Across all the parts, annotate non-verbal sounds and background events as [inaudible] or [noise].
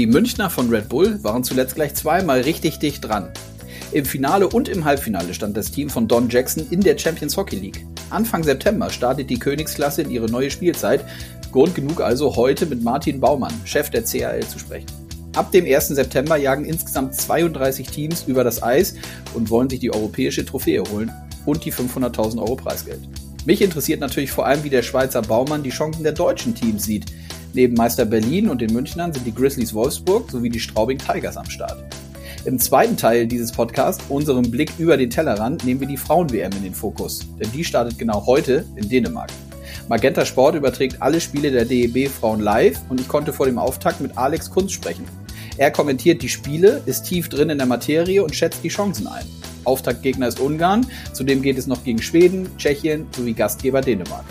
Die Münchner von Red Bull waren zuletzt gleich zweimal richtig dicht dran. Im Finale und im Halbfinale stand das Team von Don Jackson in der Champions Hockey League. Anfang September startet die Königsklasse in ihre neue Spielzeit. Grund genug also heute mit Martin Baumann, Chef der CAL, zu sprechen. Ab dem 1. September jagen insgesamt 32 Teams über das Eis und wollen sich die europäische Trophäe holen und die 500.000 Euro Preisgeld. Mich interessiert natürlich vor allem, wie der Schweizer Baumann die Chancen der deutschen Teams sieht. Neben Meister Berlin und den Münchnern sind die Grizzlies Wolfsburg sowie die Straubing Tigers am Start. Im zweiten Teil dieses Podcasts, unserem Blick über den Tellerrand, nehmen wir die Frauen-WM in den Fokus, denn die startet genau heute in Dänemark. Magenta Sport überträgt alle Spiele der DEB Frauen live und ich konnte vor dem Auftakt mit Alex Kunz sprechen. Er kommentiert die Spiele, ist tief drin in der Materie und schätzt die Chancen ein. Auftaktgegner ist Ungarn, zudem geht es noch gegen Schweden, Tschechien sowie Gastgeber Dänemark.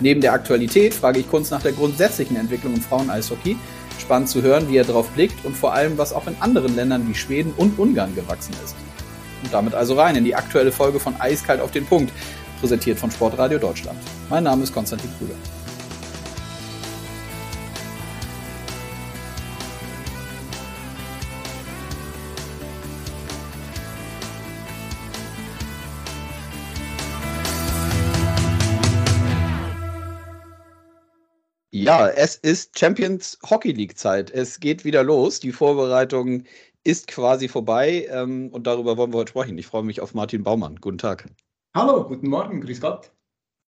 Neben der Aktualität frage ich Kunz nach der grundsätzlichen Entwicklung im Frauen-Eishockey. Spannend zu hören, wie er darauf blickt und vor allem, was auch in anderen Ländern wie Schweden und Ungarn gewachsen ist. Und damit also rein in die aktuelle Folge von Eiskalt auf den Punkt, präsentiert von Sportradio Deutschland. Mein Name ist Konstantin Krüger. Ja, es ist Champions Hockey League Zeit. Es geht wieder los. Die Vorbereitung ist quasi vorbei ähm, und darüber wollen wir heute sprechen. Ich freue mich auf Martin Baumann. Guten Tag. Hallo, guten Morgen, grüß Gott.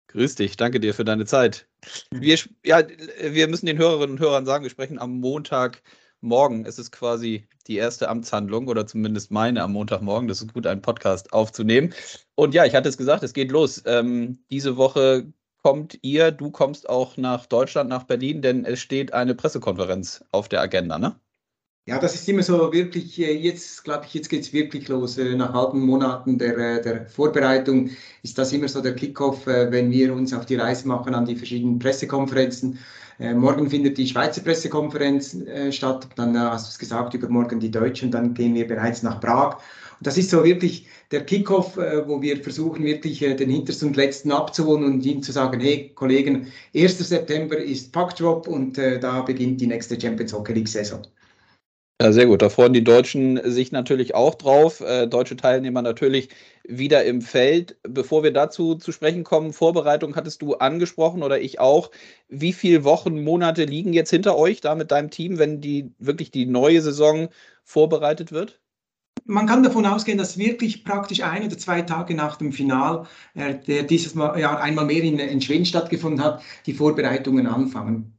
Grüß dich, danke dir für deine Zeit. Wir, ja, wir müssen den Hörerinnen und Hörern sagen, wir sprechen am Montagmorgen. Es ist quasi die erste Amtshandlung oder zumindest meine am Montagmorgen. Das ist gut, einen Podcast aufzunehmen. Und ja, ich hatte es gesagt, es geht los. Ähm, diese Woche kommt ihr, du kommst auch nach Deutschland, nach Berlin, denn es steht eine Pressekonferenz auf der Agenda, ne? Ja, das ist immer so wirklich, äh, jetzt glaube ich, jetzt geht es wirklich los. Äh, nach halben Monaten der, äh, der Vorbereitung ist das immer so der Kickoff, wenn wir uns auf die Reise machen an die verschiedenen Pressekonferenzen. Morgen findet die Schweizer Pressekonferenz statt, dann hast du es gesagt, übermorgen die deutsche und dann gehen wir bereits nach Prag. Und das ist so wirklich der Kickoff, wo wir versuchen, wirklich den Hintersten und Letzten abzuholen und ihnen zu sagen, hey Kollegen, 1. September ist Puckdrop und da beginnt die nächste Champions Hockey League Saison. Ja, sehr gut. Da freuen die Deutschen sich natürlich auch drauf. Äh, deutsche Teilnehmer natürlich wieder im Feld. Bevor wir dazu zu sprechen kommen, Vorbereitung hattest du angesprochen oder ich auch. Wie viele Wochen, Monate liegen jetzt hinter euch da mit deinem Team, wenn die wirklich die neue Saison vorbereitet wird? man kann davon ausgehen, dass wirklich praktisch ein oder zwei Tage nach dem Final, äh, der dieses Mal, ja, einmal mehr in, in Schweden stattgefunden hat, die Vorbereitungen anfangen.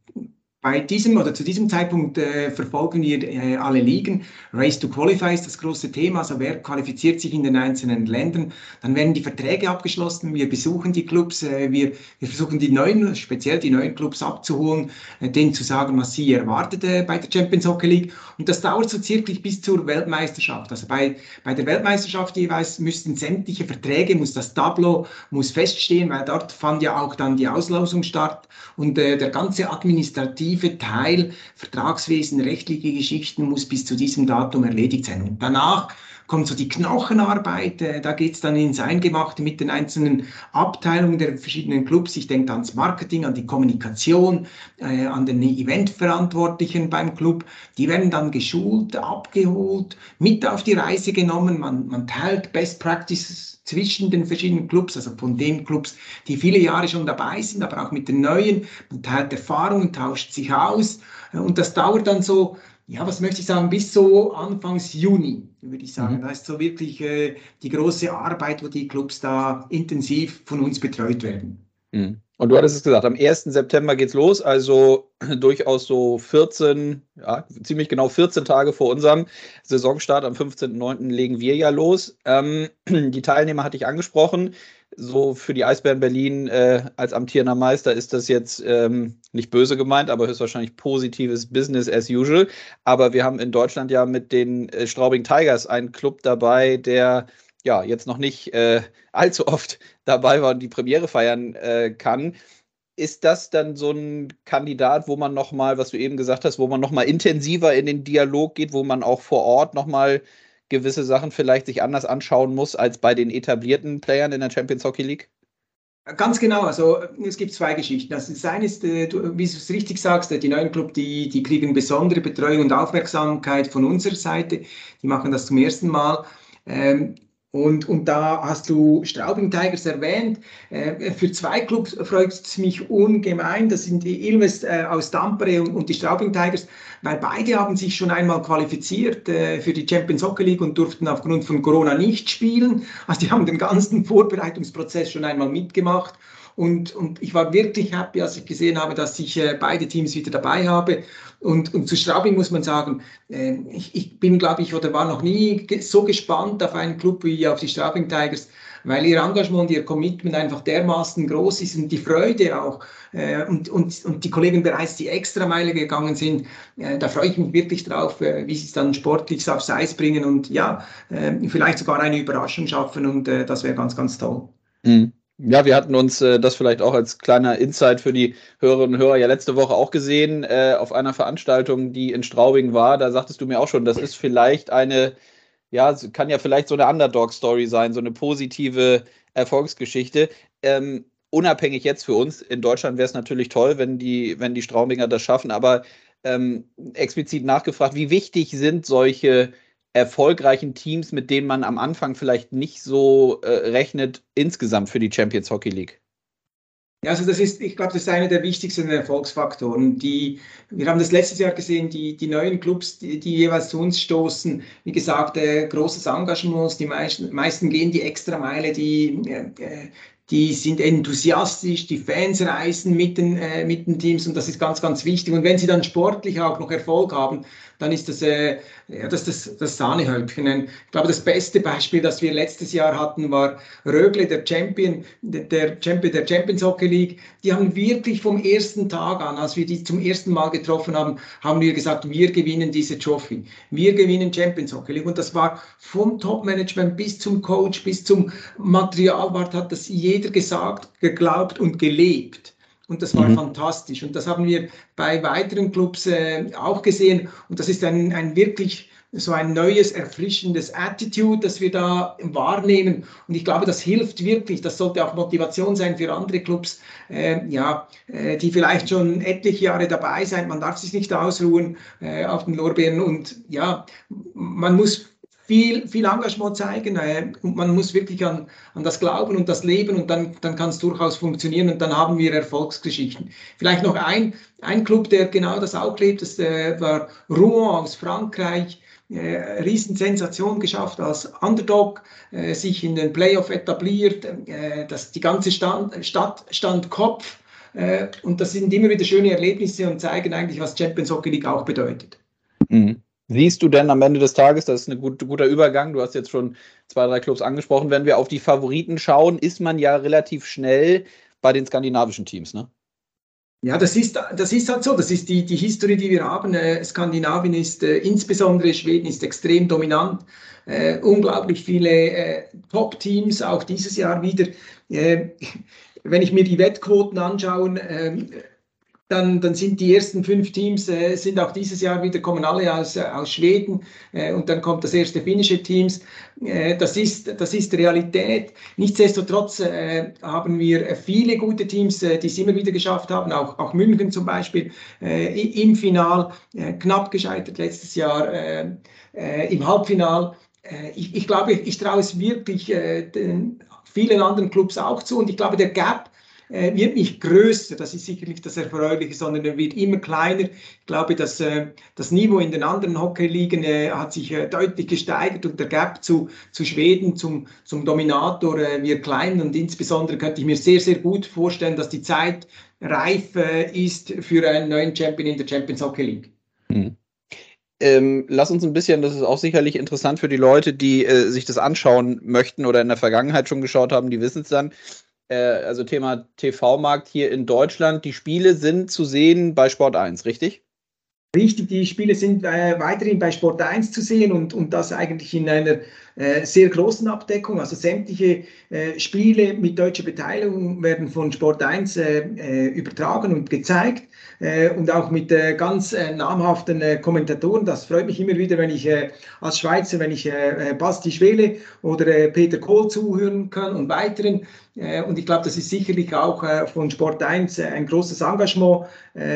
Bei diesem oder zu diesem Zeitpunkt äh, verfolgen wir äh, alle Ligen. Race to Qualify ist das große Thema, also wer qualifiziert sich in den einzelnen Ländern. Dann werden die Verträge abgeschlossen, wir besuchen die Clubs, äh, wir, wir versuchen die neuen, speziell die neuen Clubs abzuholen, äh, denen zu sagen, was sie erwartet äh, bei der Champions Hockey League. Und das dauert so circa bis zur Weltmeisterschaft. Also bei, bei der Weltmeisterschaft jeweils müssten sämtliche Verträge, muss das Tableau muss feststehen, weil dort fand ja auch dann die Auslosung statt und äh, der ganze administrative administrative Teil, Vertragswesen, rechtliche Geschichten muss bis zu diesem Datum erledigt sein. Und danach kommt so die Knochenarbeit, äh, da geht es dann ins Eingemachte mit den einzelnen Abteilungen der verschiedenen Clubs. Ich denke ans Marketing, an die Kommunikation, äh, an den Eventverantwortlichen beim Club. Die werden dann geschult, abgeholt, mit auf die Reise genommen. Man, man teilt Best Practices zwischen den verschiedenen Clubs, also von den Clubs, die viele Jahre schon dabei sind, aber auch mit den neuen. Man teilt Erfahrungen, tauscht sich aus. Und das dauert dann so, ja, was möchte ich sagen, bis so Anfangs Juni, würde ich sagen. Mhm. Da ist so wirklich äh, die große Arbeit, wo die Clubs da intensiv von uns betreut werden. Mhm. Und du hattest es gesagt, am 1. September geht's los, also [clears throat] durchaus so 14, ja, ziemlich genau 14 Tage vor unserem Saisonstart. Am 15.09. legen wir ja los. Ähm, [clears throat] die Teilnehmer hatte ich angesprochen. So für die Eisbären Berlin äh, als amtierender Meister ist das jetzt ähm, nicht böse gemeint, aber höchstwahrscheinlich positives Business as usual. Aber wir haben in Deutschland ja mit den äh, Straubing Tigers einen Club dabei, der ja jetzt noch nicht äh, [laughs] allzu oft dabei war und die Premiere feiern äh, kann. Ist das dann so ein Kandidat, wo man nochmal, was du eben gesagt hast, wo man nochmal intensiver in den Dialog geht, wo man auch vor Ort nochmal gewisse Sachen vielleicht sich anders anschauen muss als bei den etablierten Playern in der Champions Hockey League? Ganz genau, also es gibt zwei Geschichten. Also das eine ist, wie du es richtig sagst, die neuen Club, die, die kriegen besondere Betreuung und Aufmerksamkeit von unserer Seite. Die machen das zum ersten Mal. Ähm, und, und da hast du Straubing Tigers erwähnt. Äh, für zwei Clubs freut es mich ungemein. Das sind die Ilves äh, aus Tampere und, und, die Straubing Tigers, weil beide haben sich schon einmal qualifiziert äh, für die Champions Hockey League und durften aufgrund von Corona nicht spielen. Also die haben den ganzen Vorbereitungsprozess schon einmal mitgemacht. Und, und ich war wirklich happy, als ich gesehen habe, dass ich äh, beide Teams wieder dabei habe. Und, und zu Straubing muss man sagen, äh, ich, ich bin, glaube ich, oder war noch nie so gespannt auf einen Club wie auf die Straubing Tigers, weil ihr Engagement, ihr Commitment einfach dermaßen groß ist und die Freude auch. Äh, und, und, und die Kollegen bereits die Extrameile gegangen sind, äh, da freue ich mich wirklich drauf, äh, wie sie es dann sportlich aufs Eis bringen und ja, äh, vielleicht sogar eine Überraschung schaffen und äh, das wäre ganz, ganz toll. Mhm. Ja, wir hatten uns äh, das vielleicht auch als kleiner Insight für die Hörerinnen und Hörer ja letzte Woche auch gesehen äh, auf einer Veranstaltung, die in Straubing war. Da sagtest du mir auch schon, das ist vielleicht eine, ja, kann ja vielleicht so eine Underdog-Story sein, so eine positive Erfolgsgeschichte. Ähm, unabhängig jetzt für uns, in Deutschland wäre es natürlich toll, wenn die, wenn die Straubinger das schaffen, aber ähm, explizit nachgefragt, wie wichtig sind solche erfolgreichen Teams, mit denen man am Anfang vielleicht nicht so äh, rechnet, insgesamt für die Champions Hockey League? Ja, also das ist, ich glaube, das ist einer der wichtigsten Erfolgsfaktoren. Die, wir haben das letztes Jahr gesehen, die, die neuen Clubs, die, die jeweils zu uns stoßen, wie gesagt, äh, großes Engagement, die meisten, meisten gehen die Extrameile, die, äh, die sind enthusiastisch, die Fans reisen mit den, äh, mit den Teams und das ist ganz, ganz wichtig. Und wenn sie dann sportlich auch noch Erfolg haben, dann ist das, äh, ja, das, das, das Sahnehäubchen. Ich glaube, das beste Beispiel, das wir letztes Jahr hatten, war Rögle, der Champion, der Champion der Champions Hockey League. Die haben wirklich vom ersten Tag an, als wir die zum ersten Mal getroffen haben, haben wir gesagt, wir gewinnen diese Trophy. Wir gewinnen Champions Hockey League. Und das war vom Top-Management bis zum Coach, bis zum Materialwart, hat das jeder gesagt, geglaubt und gelebt. Und das war mhm. fantastisch. Und das haben wir bei weiteren Clubs äh, auch gesehen. Und das ist ein, ein wirklich so ein neues, erfrischendes Attitude, das wir da wahrnehmen. Und ich glaube, das hilft wirklich. Das sollte auch Motivation sein für andere Clubs, äh, ja, äh, die vielleicht schon etliche Jahre dabei sind. Man darf sich nicht ausruhen äh, auf den Lorbeeren. Und ja, man muss viel, viel Engagement zeigen äh, und man muss wirklich an, an das glauben und das leben und dann, dann kann es durchaus funktionieren und dann haben wir Erfolgsgeschichten. Vielleicht noch ein, ein Club, der genau das auch lebt, das äh, war Rouen aus Frankreich. Äh, Riesensensation geschafft als Underdog, äh, sich in den Playoff etabliert, äh, dass die ganze Stand, Stadt stand Kopf äh, und das sind immer wieder schöne Erlebnisse und zeigen eigentlich, was Champions Hockey League auch bedeutet. Mhm. Siehst du denn am Ende des Tages, das ist ein gut, guter Übergang, du hast jetzt schon zwei, drei Clubs angesprochen, wenn wir auf die Favoriten schauen, ist man ja relativ schnell bei den skandinavischen Teams, ne? Ja, das ist, das ist halt so. Das ist die, die Historie, die wir haben. Äh, Skandinavien ist, äh, insbesondere Schweden, ist extrem dominant. Äh, unglaublich viele äh, Top-Teams, auch dieses Jahr wieder. Äh, [laughs] wenn ich mir die Wettquoten anschaue, ähm, dann, dann sind die ersten fünf Teams äh, sind auch dieses Jahr wieder, kommen alle aus, äh, aus Schweden äh, und dann kommt das erste finnische Teams. Äh, das, ist, das ist Realität. Nichtsdestotrotz äh, haben wir viele gute Teams, äh, die es immer wieder geschafft haben, auch, auch München zum Beispiel im Final, knapp gescheitert letztes Jahr im Halbfinal. Ich, ich, glaube, ich, traue es wirklich den vielen anderen Clubs auch zu und ich glaube, der Gap äh, wird nicht größer, das ist sicherlich das Erfreuliche, sondern er wird immer kleiner. Ich glaube, dass äh, das Niveau in den anderen Hockey-Ligen äh, hat sich äh, deutlich gesteigert und der Gap zu, zu Schweden, zum, zum Dominator, äh, wird klein und insbesondere könnte ich mir sehr, sehr gut vorstellen, dass die Zeit reif äh, ist für einen neuen Champion in der Champions Hockey League. Mhm. Ähm, lass uns ein bisschen, das ist auch sicherlich interessant für die Leute, die äh, sich das anschauen möchten oder in der Vergangenheit schon geschaut haben, die wissen es dann äh, also Thema TV-Markt hier in Deutschland. Die Spiele sind zu sehen bei Sport 1, richtig? Richtig, die Spiele sind äh, weiterhin bei Sport 1 zu sehen und, und das eigentlich in einer äh, sehr großen Abdeckung. Also sämtliche äh, Spiele mit deutscher Beteiligung werden von Sport 1 äh, äh, übertragen und gezeigt. Äh, und auch mit äh, ganz äh, namhaften Kommentatoren. Das freut mich immer wieder, wenn ich als Schweizer, wenn ich Basti Schwele oder Peter Kohl zuhören kann und weiteren. und ich glaube, das ist sicherlich auch von Sport 1 ein großes Engagement,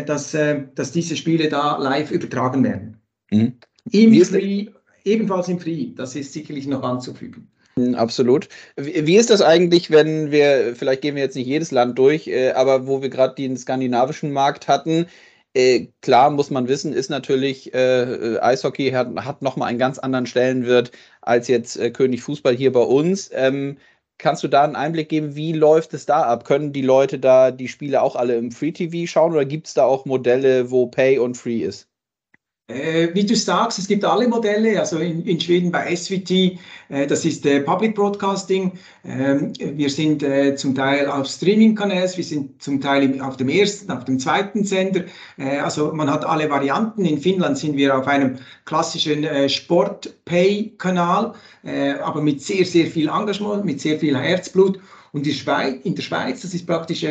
dass, dass diese Spiele da live übertragen werden. Mhm. Im Free, ebenfalls im Free, das ist sicherlich noch anzufügen. Hm, absolut. Wie ist das eigentlich, wenn wir, vielleicht gehen wir jetzt nicht jedes Land durch, äh, aber wo wir gerade den skandinavischen Markt hatten, äh, klar muss man wissen, ist natürlich, äh, Eishockey hat, hat nochmal einen ganz anderen Stellenwert als jetzt König Fußball hier bei uns. Ähm, kannst du da einen Einblick geben, wie läuft es da ab? Können die Leute da die Spiele auch alle im Free TV schauen oder gibt es da auch Modelle, wo Pay und Free ist? Äh, wie du sagst, es gibt alle Modelle, also in, in Schweden bei SVT, äh, das ist äh, Public Broadcasting. Ähm, wir sind zum Teil auf Streaming-Kanälen, wir sind zum Teil auf dem ersten, auf dem zweiten Sender. Also man hat alle Varianten. In Finnland sind wir auf einem klassischen Sport-Pay-Kanal, aber mit sehr, sehr viel Engagement, mit sehr viel Herzblut. Und in der Schweiz, das ist praktisch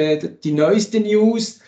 die neueste News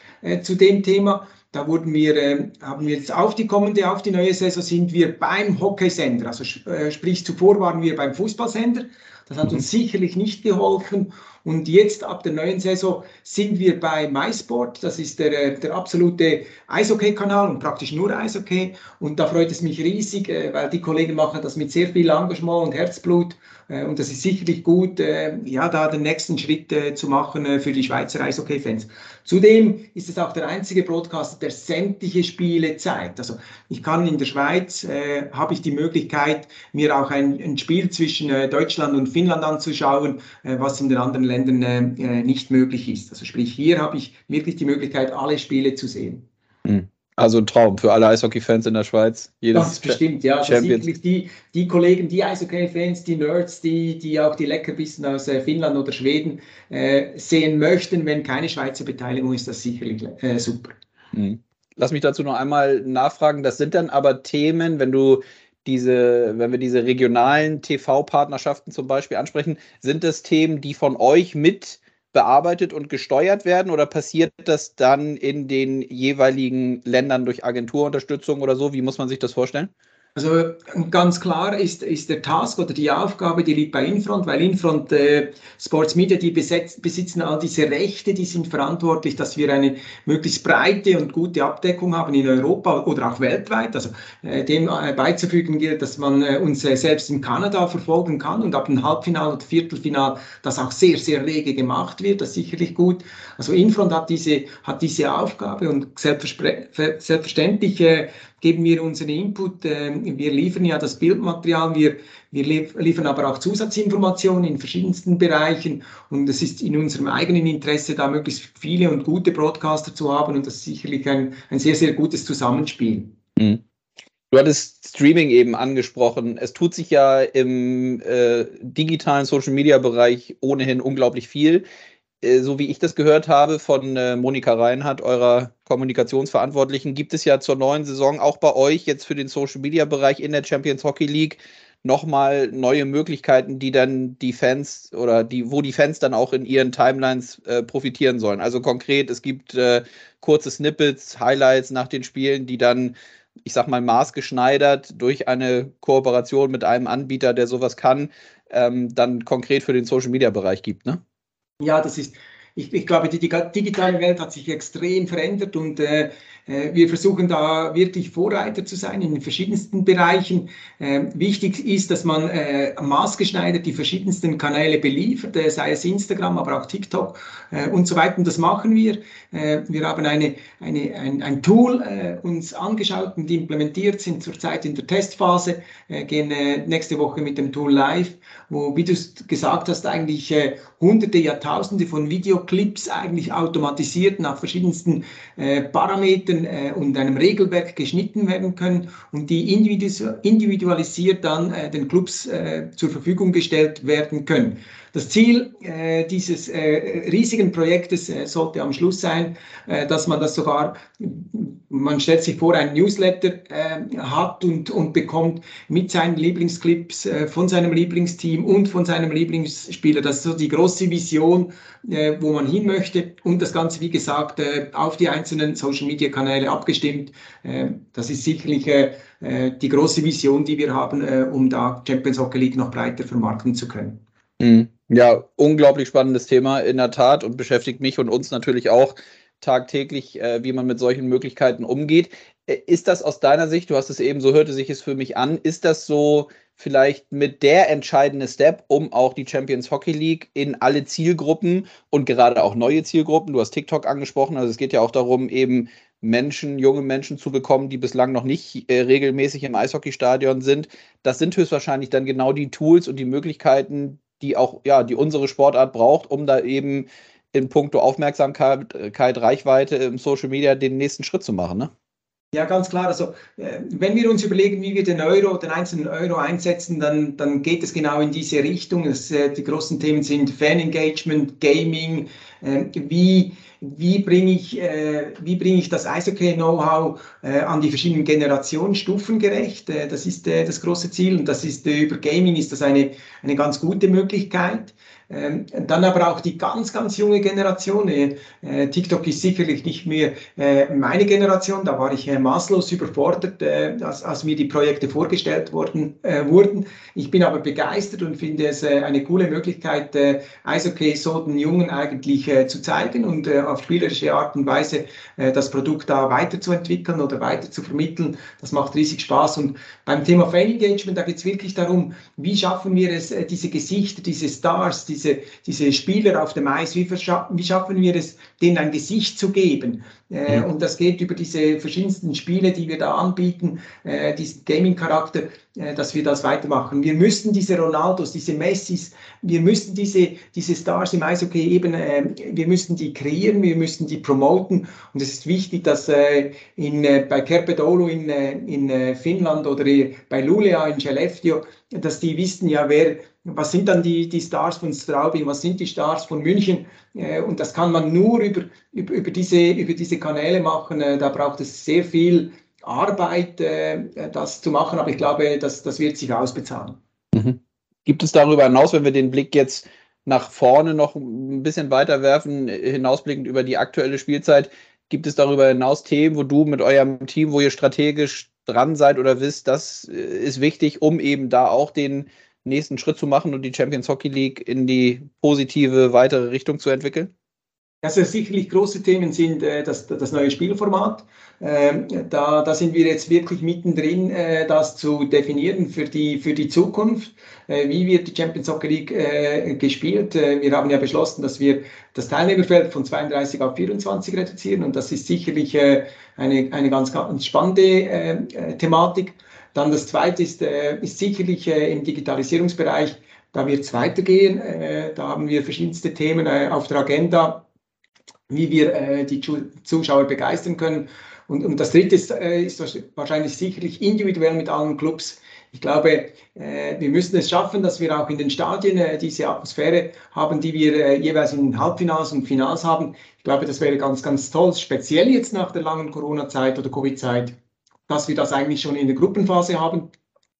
zu dem Thema, da wurden wir, äh, haben wir jetzt auf die kommende, auf die neue Saison sind wir beim Hockeysender. Also äh, sprich, zuvor waren wir beim Fußballsender. Das hat uns mhm. sicherlich nicht geholfen. Und jetzt ab der neuen Saison sind wir bei MySport. Das ist der, äh, der absolute Eishockey-Kanal und praktisch nur Eishockey. Und da freut es mich riesig, äh, weil die Kollegen machen das mit sehr viel Engagement und Herzblut. Äh, und das ist sicherlich gut, ja, da den nächsten Schritt zu machen für die Schweizer Eishockey-Fans. Zudem ist es auch der einzige Broadcaster, der sämtliche Spiele zeigt. Also ich kann in der Schweiz, äh, habe ich die Möglichkeit, mir auch ein, ein Spiel zwischen Deutschland und Finnland anzuschauen, äh, was in den anderen Ländern äh, nicht möglich ist. Also sprich, hier habe ich wirklich die Möglichkeit, alle Spiele zu sehen. Mhm. Also ein Traum für alle Eishockey-Fans in der Schweiz. Jedes das ist bestimmt, ja. Also wirklich die, die Kollegen, die Eishockey-Fans, die Nerds, die, die auch die Leckerbissen aus äh, Finnland oder Schweden äh, sehen möchten, wenn keine Schweizer Beteiligung ist, das sicherlich äh, super. Mhm. Lass mich dazu noch einmal nachfragen. Das sind dann aber Themen, wenn du diese, wenn wir diese regionalen TV-Partnerschaften zum Beispiel ansprechen, sind das Themen, die von euch mit bearbeitet und gesteuert werden oder passiert das dann in den jeweiligen Ländern durch Agenturunterstützung oder so? Wie muss man sich das vorstellen? Also ganz klar ist, ist der Task oder die Aufgabe, die liegt bei Infront, weil Infront äh, Sports Media, die besetz, besitzen all diese Rechte, die sind verantwortlich, dass wir eine möglichst breite und gute Abdeckung haben in Europa oder auch weltweit. Also äh, dem äh, beizufügen gilt, dass man äh, uns äh, selbst in Kanada verfolgen kann und ab dem Halbfinal und Viertelfinal das auch sehr, sehr rege gemacht wird. Das ist sicherlich gut. Also Infront hat diese, hat diese Aufgabe und selbstverständlich äh, geben wir unseren Input. Ähm, wir liefern ja das Bildmaterial, wir, wir liefern aber auch Zusatzinformationen in verschiedensten Bereichen und es ist in unserem eigenen Interesse, da möglichst viele und gute Broadcaster zu haben und das ist sicherlich ein, ein sehr, sehr gutes Zusammenspiel. Mhm. Du hattest Streaming eben angesprochen. Es tut sich ja im äh, digitalen Social-Media-Bereich ohnehin unglaublich viel. Äh, so wie ich das gehört habe von äh, Monika Reinhardt, eurer Kommunikationsverantwortlichen, gibt es ja zur neuen Saison auch bei euch jetzt für den Social Media Bereich in der Champions Hockey League nochmal neue Möglichkeiten, die dann die Fans oder die, wo die Fans dann auch in ihren Timelines äh, profitieren sollen. Also konkret, es gibt äh, kurze Snippets, Highlights nach den Spielen, die dann, ich sag mal, maßgeschneidert durch eine Kooperation mit einem Anbieter, der sowas kann, ähm, dann konkret für den Social Media Bereich gibt, ne? Ja, das ist, ich, ich glaube, die, die, digitale Welt hat sich extrem verändert und äh, wir versuchen da wirklich Vorreiter zu sein in den verschiedensten Bereichen. Ähm, wichtig ist, dass man äh, maßgeschneidert die verschiedensten Kanäle beliefert, äh, sei es Instagram, aber auch TikTok und so weiter. Und das machen wir. Wir haben eine, eine, ein, ein Tool uns angeschaut und implementiert, sind zurzeit in der Testphase, gehen nächste Woche mit dem Tool live, wo, wie du gesagt hast, eigentlich hunderte, Jahrtausende von Videoclips eigentlich automatisiert nach verschiedensten Parametern Regeln äh, und einem Regelwerk geschnitten werden können und die individualisiert dann äh, den Clubs äh, zur Verfügung gestellt werden können. Das Ziel äh, dieses äh, riesigen Projektes äh, sollte am Schluss sein, äh, dass man das sogar, man stellt sich vor, ein Newsletter äh, hat und, und bekommt mit seinen Lieblingsclips äh, von seinem Lieblingsteam und von seinem Lieblingsspieler. Das ist so die große Vision, wo man hin möchte und das Ganze, wie gesagt, auf die einzelnen Social-Media-Kanäle abgestimmt. das ist sicherlich die große Vision, die wir haben, um da Champions Hockey League noch breiter vermarkten zu können. Mhm. Ja, unglaublich spannendes Thema in der Tat und beschäftigt mich und uns natürlich auch tagtäglich, äh, wie man mit solchen Möglichkeiten umgeht. Ist das aus deiner Sicht, du hast es eben, so hörte sich es für mich an, ist das so vielleicht mit der entscheidende Step, um auch die Champions Hockey League in alle Zielgruppen und gerade auch neue Zielgruppen, du hast TikTok angesprochen, also es geht ja auch darum, eben Menschen, junge Menschen zu bekommen, die bislang noch nicht äh, regelmäßig im Eishockeystadion sind. Das sind höchstwahrscheinlich dann genau die Tools und die Möglichkeiten, die auch, ja, die unsere Sportart braucht, um da eben in puncto Aufmerksamkeit, Reichweite im Social Media den nächsten Schritt zu machen, ne? Ja, ganz klar. Also, äh, wenn wir uns überlegen, wie wir den Euro, den einzelnen Euro einsetzen, dann, dann geht es genau in diese Richtung. Das, äh, die großen Themen sind Fan-Engagement, Gaming, äh, wie, wie bringe ich, äh, wie bringe ich das Eishockey-Know-how äh, an die verschiedenen Generationen stufengerecht? Äh, das ist das große Ziel und das ist über Gaming ist das eine, eine ganz gute Möglichkeit. Ähm, dann aber auch die ganz, ganz junge Generation. Äh, TikTok ist sicherlich nicht mehr äh, meine Generation, da war ich äh, maßlos überfordert, als, als mir die Projekte vorgestellt worden, wurden. Ich bin aber begeistert und finde es eine coole Möglichkeit, Eishockey so den Jungen eigentlich zu zeigen und auf spielerische Art und Weise das Produkt da weiterzuentwickeln oder weiter zu vermitteln. Das macht riesig Spaß. Und beim Thema Fan Engagement, da geht es wirklich darum, wie schaffen wir es, diese Gesichter, diese Stars, diese diese, diese Spieler auf dem Eis, wie, wie schaffen wir es, denen ein Gesicht zu geben? Äh, und das geht über diese verschiedensten Spiele, die wir da anbieten, äh, diesen Gaming-Charakter, äh, dass wir das weitermachen. Wir müssen diese Ronaldos, diese Messis, wir müssen diese, diese Stars im Eishockey eben, äh, wir müssen die kreieren, wir müssen die promoten. Und es ist wichtig, dass äh, in, äh, bei Kerpedolo in, in Finnland oder bei Luleå in Skellefteå, dass die wissen ja, wer, was sind dann die, die Stars von Straubing, was sind die Stars von München. und das kann man nur über, über, über, diese, über diese Kanäle machen. Äh, da braucht es sehr viel Arbeit, äh, das zu machen, aber ich glaube, das, das wird sich ausbezahlen. Mhm. Gibt es darüber hinaus, wenn wir den Blick jetzt nach vorne noch ein bisschen weiter werfen, hinausblickend über die aktuelle Spielzeit, gibt es darüber hinaus Themen, wo du mit eurem Team, wo ihr strategisch dran seid oder wisst, das äh, ist wichtig, um eben da auch den nächsten Schritt zu machen und die Champions Hockey League in die positive weitere Richtung zu entwickeln? Also sicherlich große Themen sind äh, das, das neue Spielformat. Ähm, da, da sind wir jetzt wirklich mittendrin, äh, das zu definieren für die, für die Zukunft. Äh, wie wird die Champions Soccer League äh, gespielt? Äh, wir haben ja beschlossen, dass wir das Teilnehmerfeld von 32 auf 24 reduzieren und das ist sicherlich äh, eine, eine ganz, ganz spannende äh, Thematik. Dann das zweite ist, ist sicherlich im Digitalisierungsbereich, da wird es weitergehen. Da haben wir verschiedenste Themen auf der Agenda wie wir äh, die Zuschauer begeistern können. Und, und das Dritte ist, äh, ist wahrscheinlich sicherlich individuell mit allen Clubs. Ich glaube, äh, wir müssen es schaffen, dass wir auch in den Stadien äh, diese Atmosphäre haben, die wir äh, jeweils in den Halbfinals und Finals haben. Ich glaube, das wäre ganz, ganz toll, speziell jetzt nach der langen Corona-Zeit oder Covid-Zeit, dass wir das eigentlich schon in der Gruppenphase haben.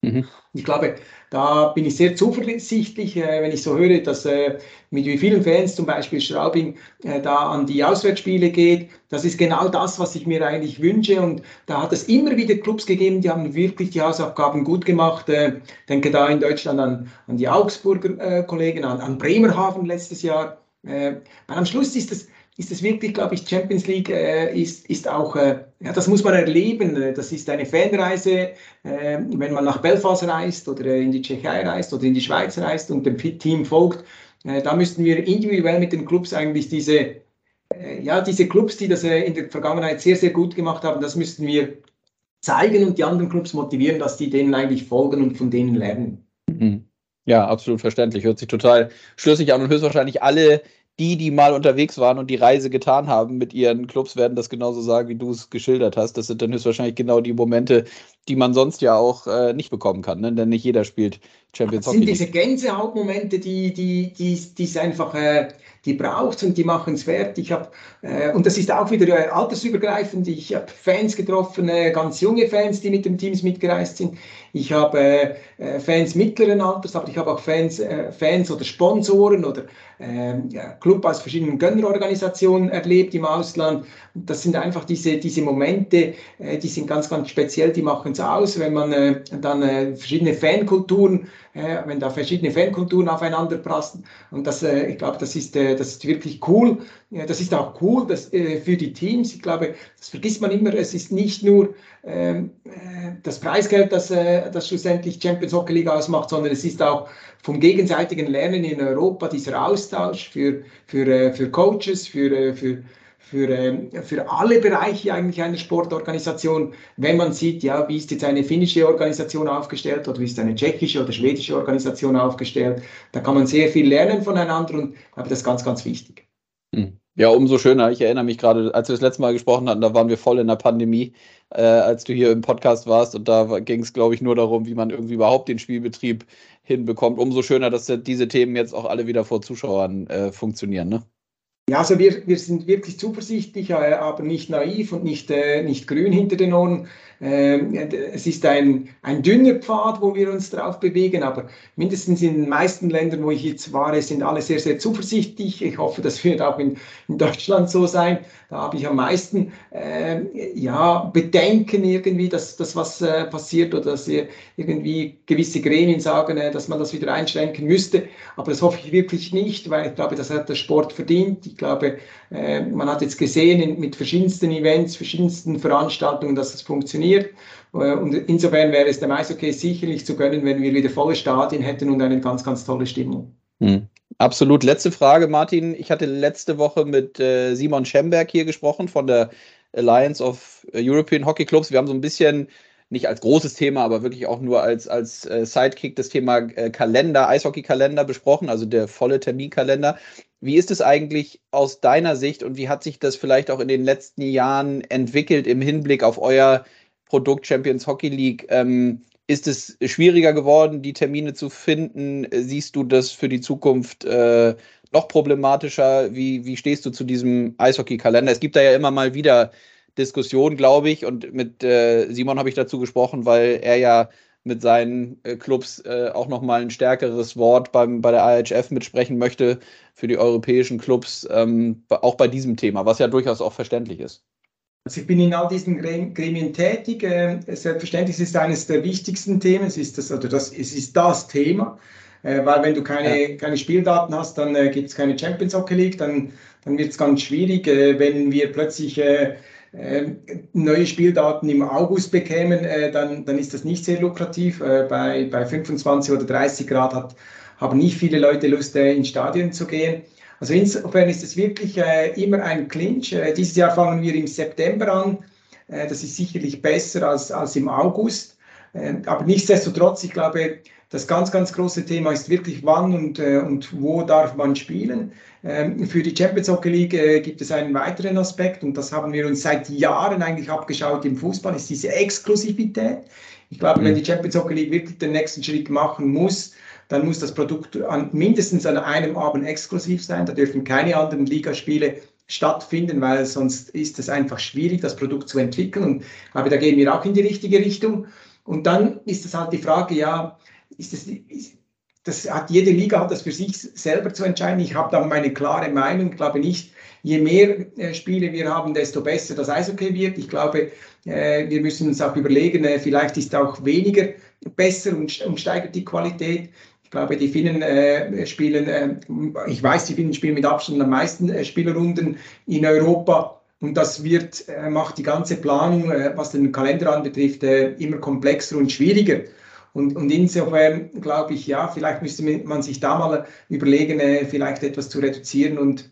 Mhm. Ich glaube, da bin ich sehr zuversichtlich, äh, wenn ich so höre, dass äh, mit wie vielen Fans zum Beispiel Straubing äh, da an die Auswärtsspiele geht. Das ist genau das, was ich mir eigentlich wünsche. Und da hat es immer wieder Clubs gegeben, die haben wirklich die Hausaufgaben gut gemacht. Äh, denke da in Deutschland an, an die Augsburger Kollegen, an, an Bremerhaven letztes Jahr. Weil am Schluss ist es ist es wirklich, glaube ich, Champions League äh, ist, ist auch, äh, ja, das muss man erleben. Das ist eine Fanreise, äh, wenn man nach Belfast reist oder in die Tschechei reist oder in die Schweiz reist und dem Team folgt. Äh, da müssten wir individuell mit den Clubs eigentlich diese, äh, ja, diese Clubs, die das äh, in der Vergangenheit sehr, sehr gut gemacht haben, das müssten wir zeigen und die anderen Clubs motivieren, dass die denen eigentlich folgen und von denen lernen. Mhm. Ja, absolut verständlich. Hört sich total schlüssig an und höchstwahrscheinlich alle die, die mal unterwegs waren und die Reise getan haben mit ihren Clubs, werden das genauso sagen, wie du es geschildert hast. Das sind dann höchstwahrscheinlich genau die Momente, die man sonst ja auch äh, nicht bekommen kann, ne? denn nicht jeder spielt Champions Hockey. Das sind diese Gänsehautmomente, die, die, die, die es einfach, äh, die braucht und die machen es wert. Ich habe, äh, und das ist auch wieder äh, altersübergreifend, ich habe Fans getroffen, äh, ganz junge Fans, die mit den Teams mitgereist sind. Ich habe äh, Fans mittleren Alters, aber ich habe auch Fans, äh, Fans oder Sponsoren oder äh, Club aus verschiedenen Gönnerorganisationen erlebt im Ausland. Das sind einfach diese, diese Momente, äh, die sind ganz, ganz speziell, die machen es aus, wenn man äh, dann äh, verschiedene Fankulturen, äh, wenn da verschiedene Fankulturen aufeinander passen. Und das, äh, ich glaube, das ist, äh, das ist wirklich cool. Das ist auch cool das, äh, für die Teams. Ich glaube, das vergisst man immer. Es ist nicht nur ähm, äh, das Preisgeld, das, äh, das schlussendlich Champions Hockey League ausmacht, sondern es ist auch vom gegenseitigen Lernen in Europa dieser Austausch für, für, äh, für Coaches, für, äh, für, für, ähm, für alle Bereiche eigentlich einer Sportorganisation, wenn man sieht, ja, wie ist jetzt eine finnische Organisation aufgestellt oder wie ist eine tschechische oder schwedische Organisation aufgestellt, da kann man sehr viel lernen voneinander und ich glaube, das ist ganz, ganz wichtig. Hm. Ja, umso schöner. Ich erinnere mich gerade, als wir das letzte Mal gesprochen hatten, da waren wir voll in der Pandemie, äh, als du hier im Podcast warst. Und da ging es, glaube ich, nur darum, wie man irgendwie überhaupt den Spielbetrieb hinbekommt. Umso schöner, dass diese Themen jetzt auch alle wieder vor Zuschauern äh, funktionieren. Ne? Ja, also wir, wir sind wirklich zuversichtlich, äh, aber nicht naiv und nicht, äh, nicht grün hinter den Ohren. Ähm, es ist ein, ein dünner Pfad, wo wir uns drauf bewegen, aber mindestens in den meisten Ländern, wo ich jetzt war, sind alle sehr, sehr zuversichtlich. Ich hoffe, das wird auch in, in Deutschland so sein. Da habe ich am meisten äh, ja, Bedenken irgendwie, dass, dass was äh, passiert oder dass irgendwie gewisse Gremien sagen, äh, dass man das wieder einschränken müsste. Aber das hoffe ich wirklich nicht, weil ich glaube, das hat der Sport verdient. Ich glaube, äh, man hat jetzt gesehen mit verschiedensten Events, verschiedensten Veranstaltungen, dass es funktioniert. Äh, und insofern wäre es dem Eishockey sicherlich zu gönnen, wenn wir wieder volle Stadien hätten und eine ganz, ganz tolle Stimmung. Hm. Absolut. Letzte Frage, Martin. Ich hatte letzte Woche mit äh, Simon Schemberg hier gesprochen von der Alliance of European Hockey Clubs. Wir haben so ein bisschen nicht als großes Thema, aber wirklich auch nur als, als äh, Sidekick das Thema äh, Kalender, Eishockey-Kalender besprochen, also der volle Terminkalender. Wie ist es eigentlich aus deiner Sicht und wie hat sich das vielleicht auch in den letzten Jahren entwickelt im Hinblick auf euer Produkt Champions Hockey League? Ähm, ist es schwieriger geworden, die Termine zu finden? Siehst du das für die Zukunft äh, noch problematischer? Wie, wie stehst du zu diesem Eishockey-Kalender? Es gibt da ja immer mal wieder Diskussion, glaube ich. Und mit äh, Simon habe ich dazu gesprochen, weil er ja mit seinen äh, Clubs äh, auch nochmal ein stärkeres Wort beim, bei der IHF mitsprechen möchte für die europäischen Clubs, ähm, auch bei diesem Thema, was ja durchaus auch verständlich ist. Also ich bin in all diesen Gremien tätig. Äh, selbstverständlich ist es eines der wichtigsten Themen. Es ist das, oder das, es ist das Thema. Äh, weil wenn du keine, ja. keine Spieldaten hast, dann äh, gibt es keine Champions Hockey League, dann, dann wird es ganz schwierig, wenn wir plötzlich neue Spieldaten im August bekämen, äh, dann, dann ist das nicht sehr lukrativ. Äh, bei, bei 25 oder 30 Grad hat, haben nicht viele Leute Lust, ins Stadion zu gehen. Also insofern ist es wirklich immer ein Clinch. dieses Jahr fangen wir im September an. das ist sicherlich besser als, als im August. aber nichtsdestotrotz, ich glaube, das ganz, ganz große Thema ist wirklich, wann und, äh, und wo darf man spielen. Ähm, für die Champions Hockey League äh, gibt es einen weiteren Aspekt und das haben wir uns seit Jahren eigentlich abgeschaut im Fußball, ist diese Exklusivität. Ich glaube, mhm. wenn die Champions Hockey League wirklich den nächsten Schritt machen muss, dann muss das Produkt an, mindestens an einem Abend exklusiv sein. Da dürfen keine anderen Ligaspiele stattfinden, weil sonst ist es einfach schwierig, das Produkt zu entwickeln. Und glaube, da gehen wir auch in die richtige Richtung. Und dann ist es halt die Frage, ja, ist das, das hat jede Liga hat das für sich selber zu entscheiden. Ich habe da meine klare Meinung. Ich glaube nicht, je mehr äh, Spiele wir haben, desto besser das Eishockey wird. Ich glaube, äh, wir müssen uns auch überlegen, äh, vielleicht ist auch weniger besser und, und steigert die Qualität. Ich glaube, die Finnen äh, spielen, äh, ich weiß, die Finnen spielen mit Abstand am meisten äh, Spielrunden in Europa. Und das wird, macht die ganze Planung, was den Kalender anbetrifft, immer komplexer und schwieriger. Und, und insofern glaube ich, ja, vielleicht müsste man sich da mal überlegen, äh, vielleicht etwas zu reduzieren und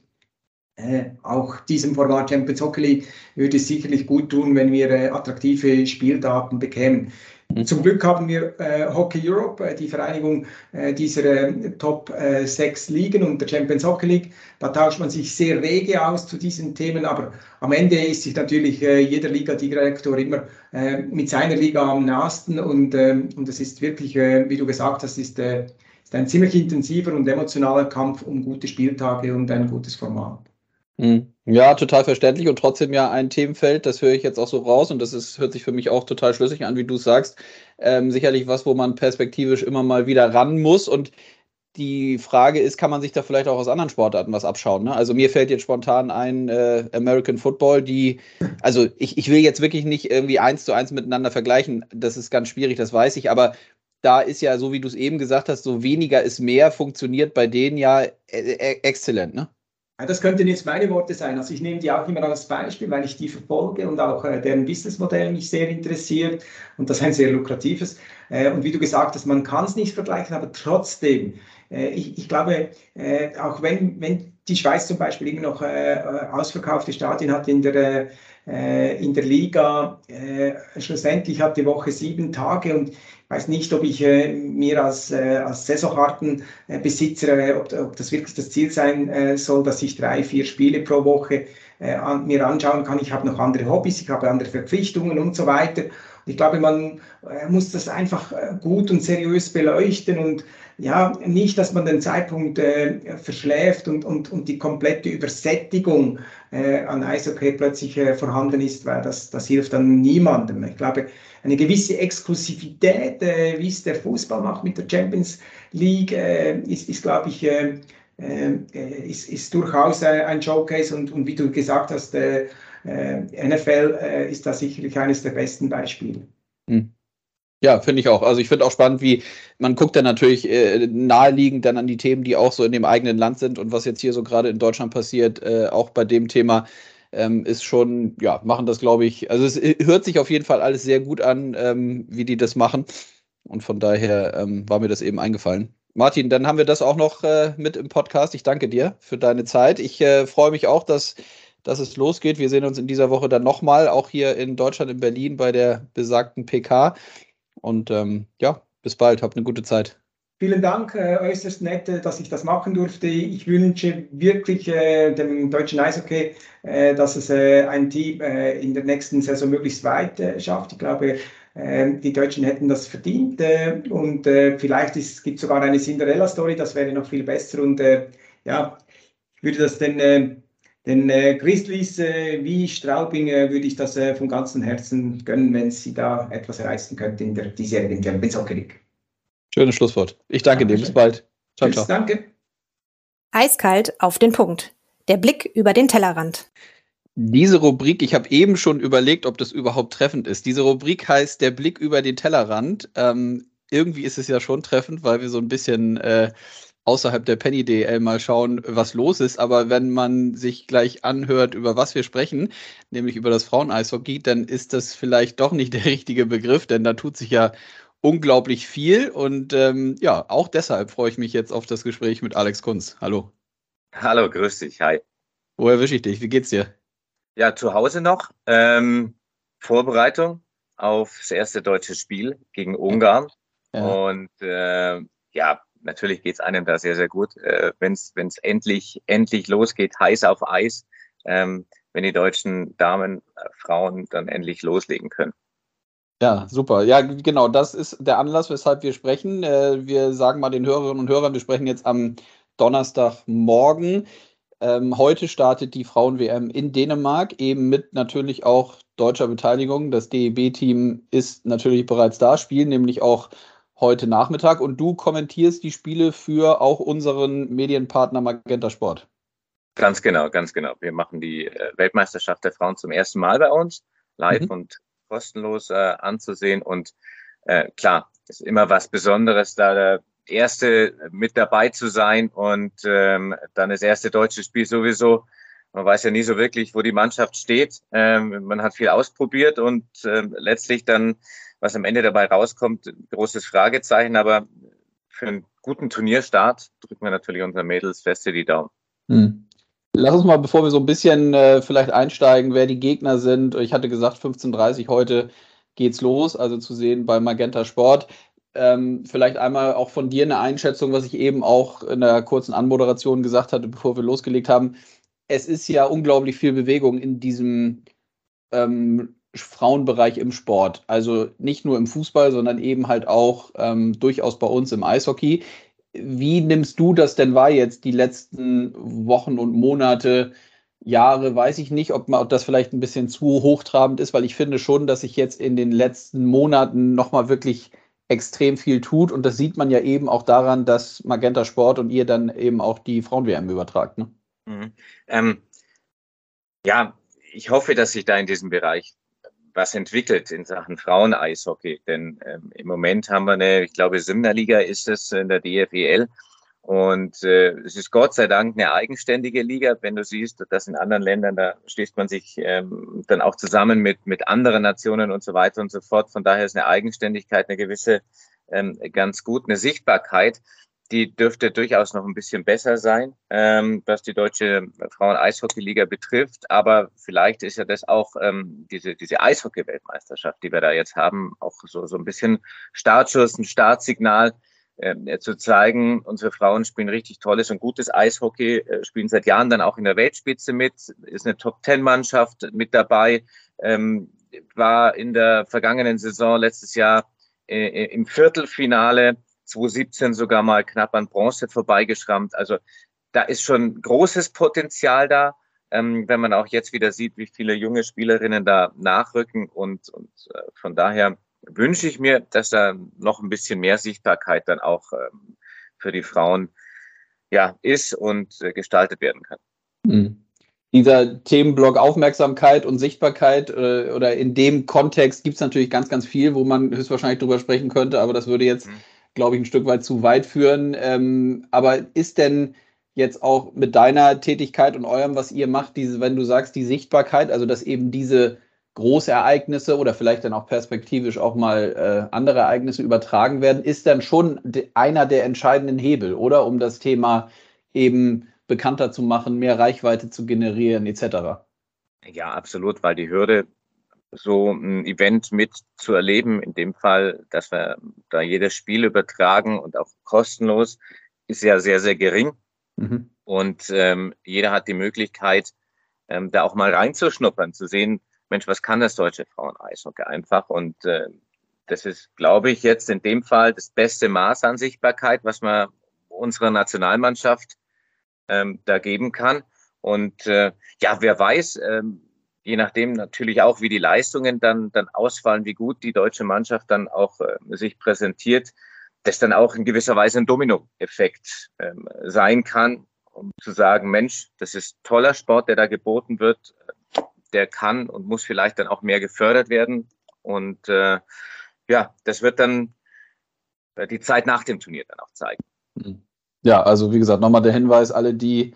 äh, auch diesem Format Champions Hockey League würde es sicherlich gut tun, wenn wir äh, attraktive Spieldaten bekämen. Mhm. Zum Glück haben wir äh, Hockey Europe, äh, die Vereinigung äh, dieser äh, Top äh, 6 Ligen und der Champions Hockey League. Da tauscht man sich sehr rege aus zu diesen Themen, aber am Ende ist sich natürlich äh, jeder Liga-Direktor immer äh, mit seiner Liga am nahesten und, ähm, und es ist wirklich, wie du gesagt hast, ist, ist ein ziemlich intensiver und emotionaler Kampf um gute Spieltage und ein gutes Format. Mhm. Ja, total verständlich und trotzdem ja ein Themenfeld, das höre ich jetzt auch so raus und das ist, hört sich für mich auch total schlüssig an, wie du sagst. Ähm, sicherlich was, wo man perspektivisch immer mal wieder ran muss und die Frage ist, kann man sich da vielleicht auch aus anderen Sportarten was abschauen? Ne? Also mir fällt jetzt spontan ein äh, American Football, die, also ich, ich will jetzt wirklich nicht irgendwie eins zu eins miteinander vergleichen, das ist ganz schwierig, das weiß ich, aber da ist ja, so wie du es eben gesagt hast, so weniger ist mehr, funktioniert bei denen ja äh, äh, exzellent, ne? Das könnten jetzt meine Worte sein. Also ich nehme die auch immer als Beispiel, weil ich die verfolge und auch äh, deren Businessmodell mich sehr interessiert und das ein sehr lukratives. Äh, und wie du gesagt hast, man kann es nicht vergleichen, aber trotzdem, äh, ich, ich, glaube, äh, auch wenn, wenn die Schweiz zum Beispiel immer noch äh, äh, ausverkaufte Stadien hat in der, in der Liga, schlussendlich hat die Woche sieben Tage und weiß nicht, ob ich äh, mir als, äh, als Saisonkartenbesitzer, äh, ob, ob, das wirklich das Ziel sein äh, soll, dass ich drei, vier Spiele pro Woche äh, an, mir anschauen kann. Ich habe noch andere Hobbys, ich habe andere Verpflichtungen und so weiter. ich glaube, man äh, muss das einfach gut und seriös beleuchten und ja, nicht, dass man den Zeitpunkt äh, verschläft und, und, und die komplette Übersättigung äh, an Eishockey plötzlich äh, vorhanden ist, weil das, das hilft dann niemandem. Ich glaube, eine gewisse Exklusivität, äh, wie es der Fußball macht mit der Champions League, äh, ist, ist glaube ich, äh, ist, ist durchaus ein Showcase und, und wie du gesagt hast, NFL ist da sicherlich eines der besten Beispiele. Hm. Ja, finde ich auch. Also ich finde auch spannend, wie man guckt dann natürlich äh, naheliegend dann an die Themen, die auch so in dem eigenen Land sind und was jetzt hier so gerade in Deutschland passiert, äh, auch bei dem Thema ähm, ist schon, ja, machen das glaube ich, also es hört sich auf jeden Fall alles sehr gut an, ähm, wie die das machen und von daher ähm, war mir das eben eingefallen. Martin, dann haben wir das auch noch äh, mit im Podcast. Ich danke dir für deine Zeit. Ich äh, freue mich auch, dass dass es losgeht. Wir sehen uns in dieser Woche dann nochmal, auch hier in Deutschland, in Berlin bei der besagten PK. Und ähm, ja, bis bald, habt eine gute Zeit. Vielen Dank, äh, äußerst nett, äh, dass ich das machen durfte. Ich wünsche wirklich äh, dem deutschen Eishockey, äh, dass es äh, ein Team äh, in der nächsten Saison möglichst weit schafft. Ich glaube, die Deutschen hätten das verdient und vielleicht gibt es sogar eine Cinderella-Story, das wäre noch viel besser. Und ja, ich würde das den den äh, Grizzlies äh, wie Straubing äh, würde ich das äh, von ganzem Herzen gönnen, wenn sie da etwas erreichen könnten in der diesjährigen Champions Hockey League. Schönes Schlusswort. Ich danke dir. Bis bald. Ciao, Tschüss, ciao. Danke. Eiskalt auf den Punkt. Der Blick über den Tellerrand. Diese Rubrik, ich habe eben schon überlegt, ob das überhaupt treffend ist. Diese Rubrik heißt Der Blick über den Tellerrand. Ähm, irgendwie ist es ja schon treffend, weil wir so ein bisschen äh, außerhalb der Penny DL mal schauen, was los ist. Aber wenn man sich gleich anhört, über was wir sprechen, nämlich über das Frauen-Eishockey, dann ist das vielleicht doch nicht [laughs] der richtige Begriff, denn da tut sich ja unglaublich viel. Und ähm, ja, auch deshalb freue ich mich jetzt auf das Gespräch mit Alex Kunz. Hallo. Hallo, grüß dich. Hi. Wo erwische ich dich? Wie geht's dir? Ja, zu Hause noch. Ähm, Vorbereitung auf das erste deutsche Spiel gegen Ungarn. Ja. Und äh, ja, natürlich geht es einem da sehr, sehr gut, äh, wenn es endlich, endlich losgeht, heiß auf Eis, ähm, wenn die deutschen Damen, äh, Frauen dann endlich loslegen können. Ja, super. Ja, genau, das ist der Anlass, weshalb wir sprechen. Äh, wir sagen mal den Hörerinnen und Hörern, wir sprechen jetzt am Donnerstagmorgen. Ähm, heute startet die Frauen-WM in Dänemark, eben mit natürlich auch deutscher Beteiligung. Das DEB-Team ist natürlich bereits da, spielen nämlich auch heute Nachmittag und du kommentierst die Spiele für auch unseren Medienpartner Magenta Sport. Ganz genau, ganz genau. Wir machen die äh, Weltmeisterschaft der Frauen zum ersten Mal bei uns, live mhm. und kostenlos äh, anzusehen. Und äh, klar, ist immer was Besonderes, da der Erste mit dabei zu sein und ähm, dann das erste deutsche Spiel sowieso. Man weiß ja nie so wirklich, wo die Mannschaft steht. Ähm, man hat viel ausprobiert und ähm, letztlich dann was am Ende dabei rauskommt, großes Fragezeichen, aber für einen guten Turnierstart drücken wir natürlich unseren Mädels feste die Daumen. Hm. Lass uns mal, bevor wir so ein bisschen äh, vielleicht einsteigen, wer die Gegner sind. Ich hatte gesagt, 15.30 Uhr heute geht's los, also zu sehen bei Magenta Sport. Ähm, vielleicht einmal auch von dir eine Einschätzung, was ich eben auch in der kurzen Anmoderation gesagt hatte, bevor wir losgelegt haben. Es ist ja unglaublich viel Bewegung in diesem ähm, Frauenbereich im Sport. Also nicht nur im Fußball, sondern eben halt auch ähm, durchaus bei uns im Eishockey. Wie nimmst du das denn wahr jetzt die letzten Wochen und Monate, Jahre? Weiß ich nicht, ob, das vielleicht ein bisschen zu hochtrabend ist, weil ich finde schon, dass sich jetzt in den letzten Monaten nochmal wirklich extrem viel tut. Und das sieht man ja eben auch daran, dass Magenta Sport und ihr dann eben auch die Frauen-WM übertragt. Ne? Mhm. Ähm, ja, ich hoffe, dass sich da in diesem Bereich was entwickelt in Sachen Frauen-Eishockey. Denn ähm, im Moment haben wir eine, ich glaube, Simner-Liga ist es in der DFEL. Und äh, es ist Gott sei Dank eine eigenständige Liga. Wenn du siehst, dass in anderen Ländern, da schließt man sich ähm, dann auch zusammen mit, mit anderen Nationen und so weiter und so fort. Von daher ist eine Eigenständigkeit, eine gewisse ähm, ganz gut, eine Sichtbarkeit die dürfte durchaus noch ein bisschen besser sein, ähm, was die deutsche Frauen-Eishockey-Liga betrifft. Aber vielleicht ist ja das auch ähm, diese, diese Eishockey-Weltmeisterschaft, die wir da jetzt haben, auch so, so ein bisschen Startschuss, ein Startsignal äh, zu zeigen, unsere Frauen spielen richtig tolles und gutes Eishockey, äh, spielen seit Jahren dann auch in der Weltspitze mit, ist eine Top-Ten-Mannschaft mit dabei, ähm, war in der vergangenen Saison letztes Jahr äh, im Viertelfinale 2017 sogar mal knapp an Bronze vorbeigeschrammt. Also da ist schon großes Potenzial da, ähm, wenn man auch jetzt wieder sieht, wie viele junge Spielerinnen da nachrücken. Und, und äh, von daher wünsche ich mir, dass da noch ein bisschen mehr Sichtbarkeit dann auch ähm, für die Frauen ja, ist und äh, gestaltet werden kann. Mhm dieser Themenblock Aufmerksamkeit und Sichtbarkeit äh, oder in dem Kontext gibt es natürlich ganz, ganz viel, wo man höchstwahrscheinlich drüber sprechen könnte, aber das würde jetzt mhm glaube ich, ein Stück weit zu weit führen. Ähm, aber ist denn jetzt auch mit deiner Tätigkeit und eurem, was ihr macht, diese, wenn du sagst, die Sichtbarkeit, also dass eben diese Großereignisse oder vielleicht dann auch perspektivisch auch mal äh, andere Ereignisse übertragen werden, ist dann schon einer der entscheidenden Hebel, oder? Um das Thema eben bekannter zu machen, mehr Reichweite zu generieren, etc. Ja, absolut, weil die Hürde so ein Event mit zu erleben. In dem Fall, dass wir da jedes Spiel übertragen und auch kostenlos, ist ja sehr, sehr gering. Mhm. Und ähm, jeder hat die Möglichkeit, ähm, da auch mal reinzuschnuppern, zu sehen, Mensch, was kann das deutsche Frauen-Eishockey einfach? Und äh, das ist, glaube ich, jetzt in dem Fall das beste Maß an Sichtbarkeit, was man unserer Nationalmannschaft ähm, da geben kann. Und äh, ja, wer weiß, ähm, je nachdem natürlich auch, wie die Leistungen dann, dann ausfallen, wie gut die deutsche Mannschaft dann auch äh, sich präsentiert, das dann auch in gewisser Weise ein Dominoeffekt ähm, sein kann, um zu sagen, Mensch, das ist toller Sport, der da geboten wird, der kann und muss vielleicht dann auch mehr gefördert werden. Und äh, ja, das wird dann äh, die Zeit nach dem Turnier dann auch zeigen. Ja, also wie gesagt, nochmal der Hinweis, alle die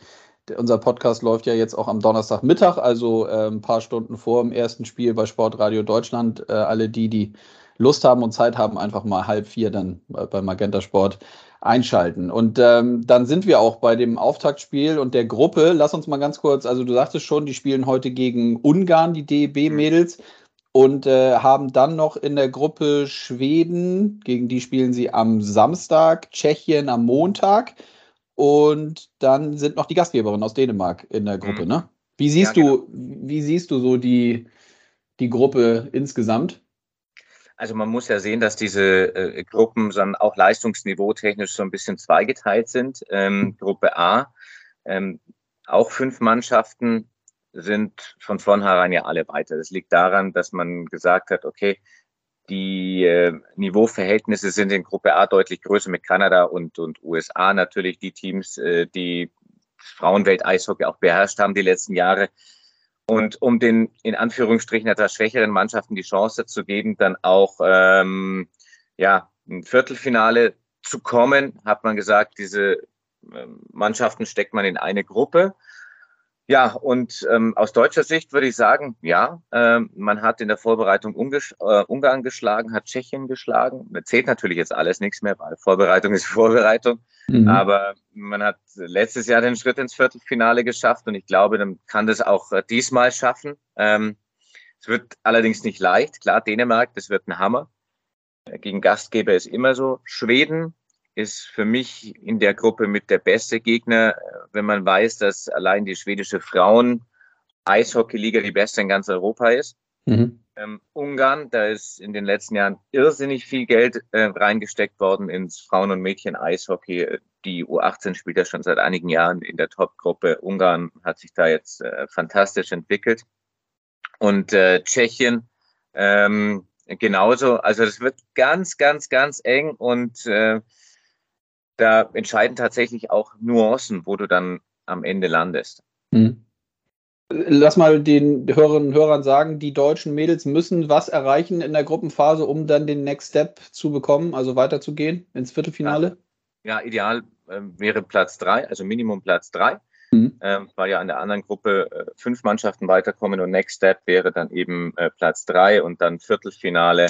unser Podcast läuft ja jetzt auch am Donnerstagmittag, also äh, ein paar Stunden vor dem ersten Spiel bei Sportradio Deutschland. Äh, alle die, die Lust haben und Zeit haben, einfach mal halb vier dann bei Magenta Sport einschalten. Und ähm, dann sind wir auch bei dem Auftaktspiel und der Gruppe. Lass uns mal ganz kurz, also du sagtest schon, die spielen heute gegen Ungarn, die DEB-Mädels. Und äh, haben dann noch in der Gruppe Schweden, gegen die spielen sie am Samstag, Tschechien am Montag. Und dann sind noch die Gastgeberinnen aus Dänemark in der Gruppe, mhm. ne? Wie siehst ja, du, genau. wie siehst du so die, die Gruppe insgesamt? Also man muss ja sehen, dass diese äh, Gruppen dann auch leistungsniveautechnisch so ein bisschen zweigeteilt sind. Ähm, mhm. Gruppe A, ähm, auch fünf Mannschaften sind von vornherein ja alle weiter. Das liegt daran, dass man gesagt hat, okay, die äh, Niveauverhältnisse sind in Gruppe A deutlich größer mit Kanada und, und USA natürlich die Teams, äh, die Frauenwelt-Eishockey auch beherrscht haben die letzten Jahre. Und um den in Anführungsstrichen etwas schwächeren Mannschaften die Chance zu geben, dann auch ähm, ja, ein Viertelfinale zu kommen, hat man gesagt, diese ähm, Mannschaften steckt man in eine Gruppe. Ja, und ähm, aus deutscher Sicht würde ich sagen, ja, ähm, man hat in der Vorbereitung Ungesch äh, Ungarn geschlagen, hat Tschechien geschlagen. Das zählt natürlich jetzt alles nichts mehr, weil Vorbereitung ist [laughs] Vorbereitung. Mhm. Aber man hat letztes Jahr den Schritt ins Viertelfinale geschafft und ich glaube, dann kann das auch äh, diesmal schaffen. Ähm, es wird allerdings nicht leicht. Klar, Dänemark, das wird ein Hammer. Äh, gegen Gastgeber ist immer so. Schweden ist für mich in der Gruppe mit der beste Gegner, wenn man weiß, dass allein die schwedische Frauen Eishockey-Liga die beste in ganz Europa ist. Mhm. Ähm, Ungarn, da ist in den letzten Jahren irrsinnig viel Geld äh, reingesteckt worden ins Frauen- und Mädchen-Eishockey. Die U18 spielt ja schon seit einigen Jahren in der Top-Gruppe. Ungarn hat sich da jetzt äh, fantastisch entwickelt. Und äh, Tschechien ähm, genauso. Also das wird ganz, ganz, ganz eng und äh, da entscheiden tatsächlich auch Nuancen, wo du dann am Ende landest. Mhm. Lass mal den Hörerinnen und Hörern sagen, die deutschen Mädels müssen was erreichen in der Gruppenphase, um dann den Next Step zu bekommen, also weiterzugehen ins Viertelfinale? Ja, ja ideal äh, wäre Platz drei, also Minimum Platz drei, mhm. äh, weil ja an der anderen Gruppe äh, fünf Mannschaften weiterkommen und Next Step wäre dann eben äh, Platz drei und dann Viertelfinale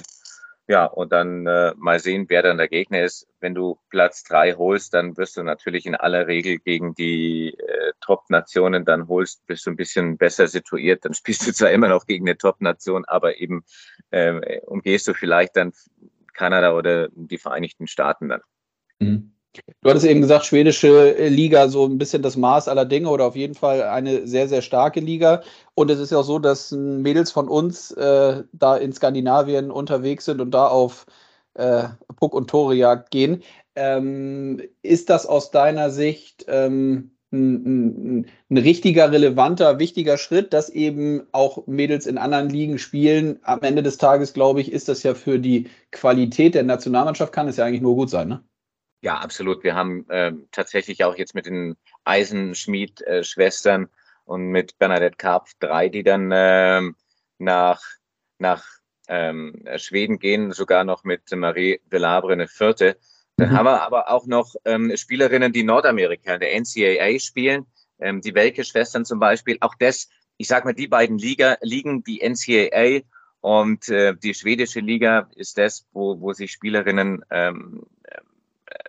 ja, und dann äh, mal sehen, wer dann der Gegner ist. Wenn du Platz drei holst, dann wirst du natürlich in aller Regel gegen die äh, Top-Nationen dann holst, bist du ein bisschen besser situiert. Dann spielst du zwar immer noch gegen eine Top-Nation, aber eben äh, umgehst du vielleicht dann Kanada oder die Vereinigten Staaten dann. Mhm. Du hattest eben gesagt, schwedische äh, Liga so ein bisschen das Maß aller Dinge oder auf jeden Fall eine sehr, sehr starke Liga. Und es ist ja auch so, dass Mädels von uns äh, da in Skandinavien unterwegs sind und da auf äh, Puck- und Torejagd gehen. Ähm, ist das aus deiner Sicht ähm, ein, ein, ein, richtiger, relevanter, wichtiger Schritt, dass eben auch Mädels in anderen Ligen spielen? Am Ende des Tages, glaube ich, ist das ja für die Qualität der Nationalmannschaft, kann es ja eigentlich nur gut sein, ne? Ja, absolut. Wir haben äh, tatsächlich auch jetzt mit den Eisenschmied-Schwestern und mit Bernadette Karpf drei, die dann äh, nach, nach ähm, Schweden gehen, sogar noch mit Marie Delabre eine vierte. Dann mhm. haben wir aber auch noch ähm, Spielerinnen, die Nordamerika, der NCAA spielen, ähm, die Welke-Schwestern zum Beispiel. Auch das, ich sag mal, die beiden Liga, Ligen, die NCAA und äh, die schwedische Liga ist das, wo, wo sich Spielerinnen ähm,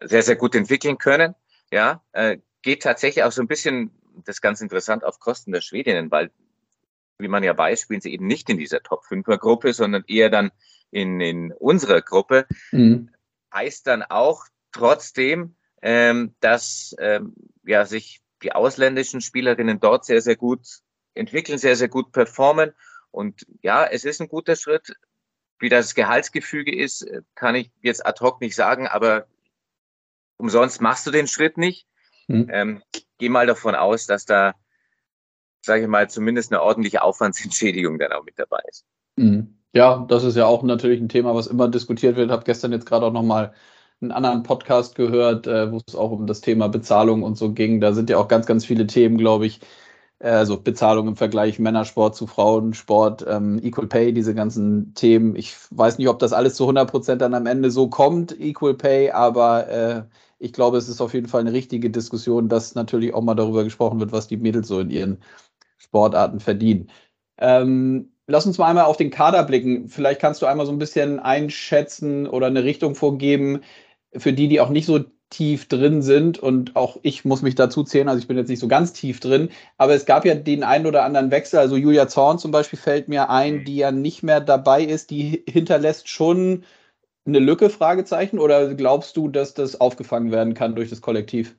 sehr, sehr gut entwickeln können. Ja, äh, geht tatsächlich auch so ein bisschen, das ist ganz interessant, auf Kosten der Schwedinnen, weil, wie man ja weiß, spielen sie eben nicht in dieser Top-5er-Gruppe, sondern eher dann in, in unserer Gruppe. Mhm. Heißt dann auch trotzdem, ähm, dass ähm, ja, sich die ausländischen Spielerinnen dort sehr, sehr gut entwickeln, sehr, sehr gut performen. Und ja, es ist ein guter Schritt. Wie das Gehaltsgefüge ist, kann ich jetzt ad hoc nicht sagen, aber umsonst machst du den Schritt nicht. Mhm. Ähm, geh mal davon aus, dass da, sage ich mal, zumindest eine ordentliche Aufwandsentschädigung dann auch mit dabei ist. Mhm. Ja, das ist ja auch natürlich ein Thema, was immer diskutiert wird. Ich habe gestern jetzt gerade auch nochmal einen anderen Podcast gehört, äh, wo es auch um das Thema Bezahlung und so ging. Da sind ja auch ganz, ganz viele Themen, glaube ich. Also Bezahlung im Vergleich Männersport zu Frauensport, ähm, Equal Pay, diese ganzen Themen. Ich weiß nicht, ob das alles zu 100 Prozent dann am Ende so kommt, Equal Pay, aber äh, ich glaube, es ist auf jeden Fall eine richtige Diskussion, dass natürlich auch mal darüber gesprochen wird, was die Mädels so in ihren Sportarten verdienen. Ähm, lass uns mal einmal auf den Kader blicken. Vielleicht kannst du einmal so ein bisschen einschätzen oder eine Richtung vorgeben für die, die auch nicht so tief drin sind und auch ich muss mich dazu zählen, also ich bin jetzt nicht so ganz tief drin, aber es gab ja den einen oder anderen Wechsel, also Julia Zorn zum Beispiel fällt mir ein, die ja nicht mehr dabei ist, die hinterlässt schon eine Lücke, Fragezeichen, oder glaubst du, dass das aufgefangen werden kann durch das Kollektiv?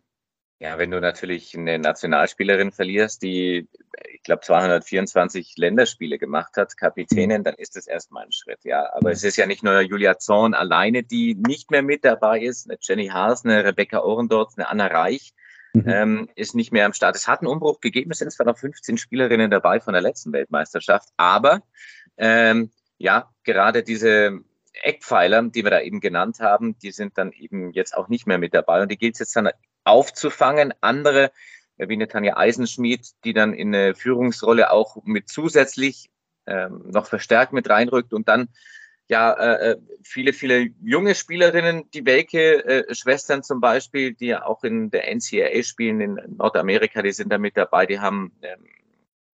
Ja, wenn du natürlich eine Nationalspielerin verlierst, die, ich glaube, 224 Länderspiele gemacht hat, Kapitänin, mhm. dann ist das erstmal ein Schritt, ja. Aber es ist ja nicht nur Julia Zorn alleine, die nicht mehr mit dabei ist. Eine Jenny Haas, eine Rebecca Ohrendorf, eine Anna Reich mhm. ähm, ist nicht mehr am Start. Es hat einen Umbruch gegeben, es sind zwar noch 15 Spielerinnen dabei von der letzten Weltmeisterschaft, aber ähm, ja, gerade diese Eckpfeiler, die wir da eben genannt haben, die sind dann eben jetzt auch nicht mehr mit dabei. Und die gilt es jetzt dann aufzufangen. Andere, wie eine Tanja Eisenschmied, die dann in eine Führungsrolle auch mit zusätzlich ähm, noch verstärkt mit reinrückt. Und dann ja, äh, viele, viele junge Spielerinnen, die Welke-Schwestern äh, zum Beispiel, die ja auch in der NCAA spielen in Nordamerika, die sind da mit dabei, die haben ähm,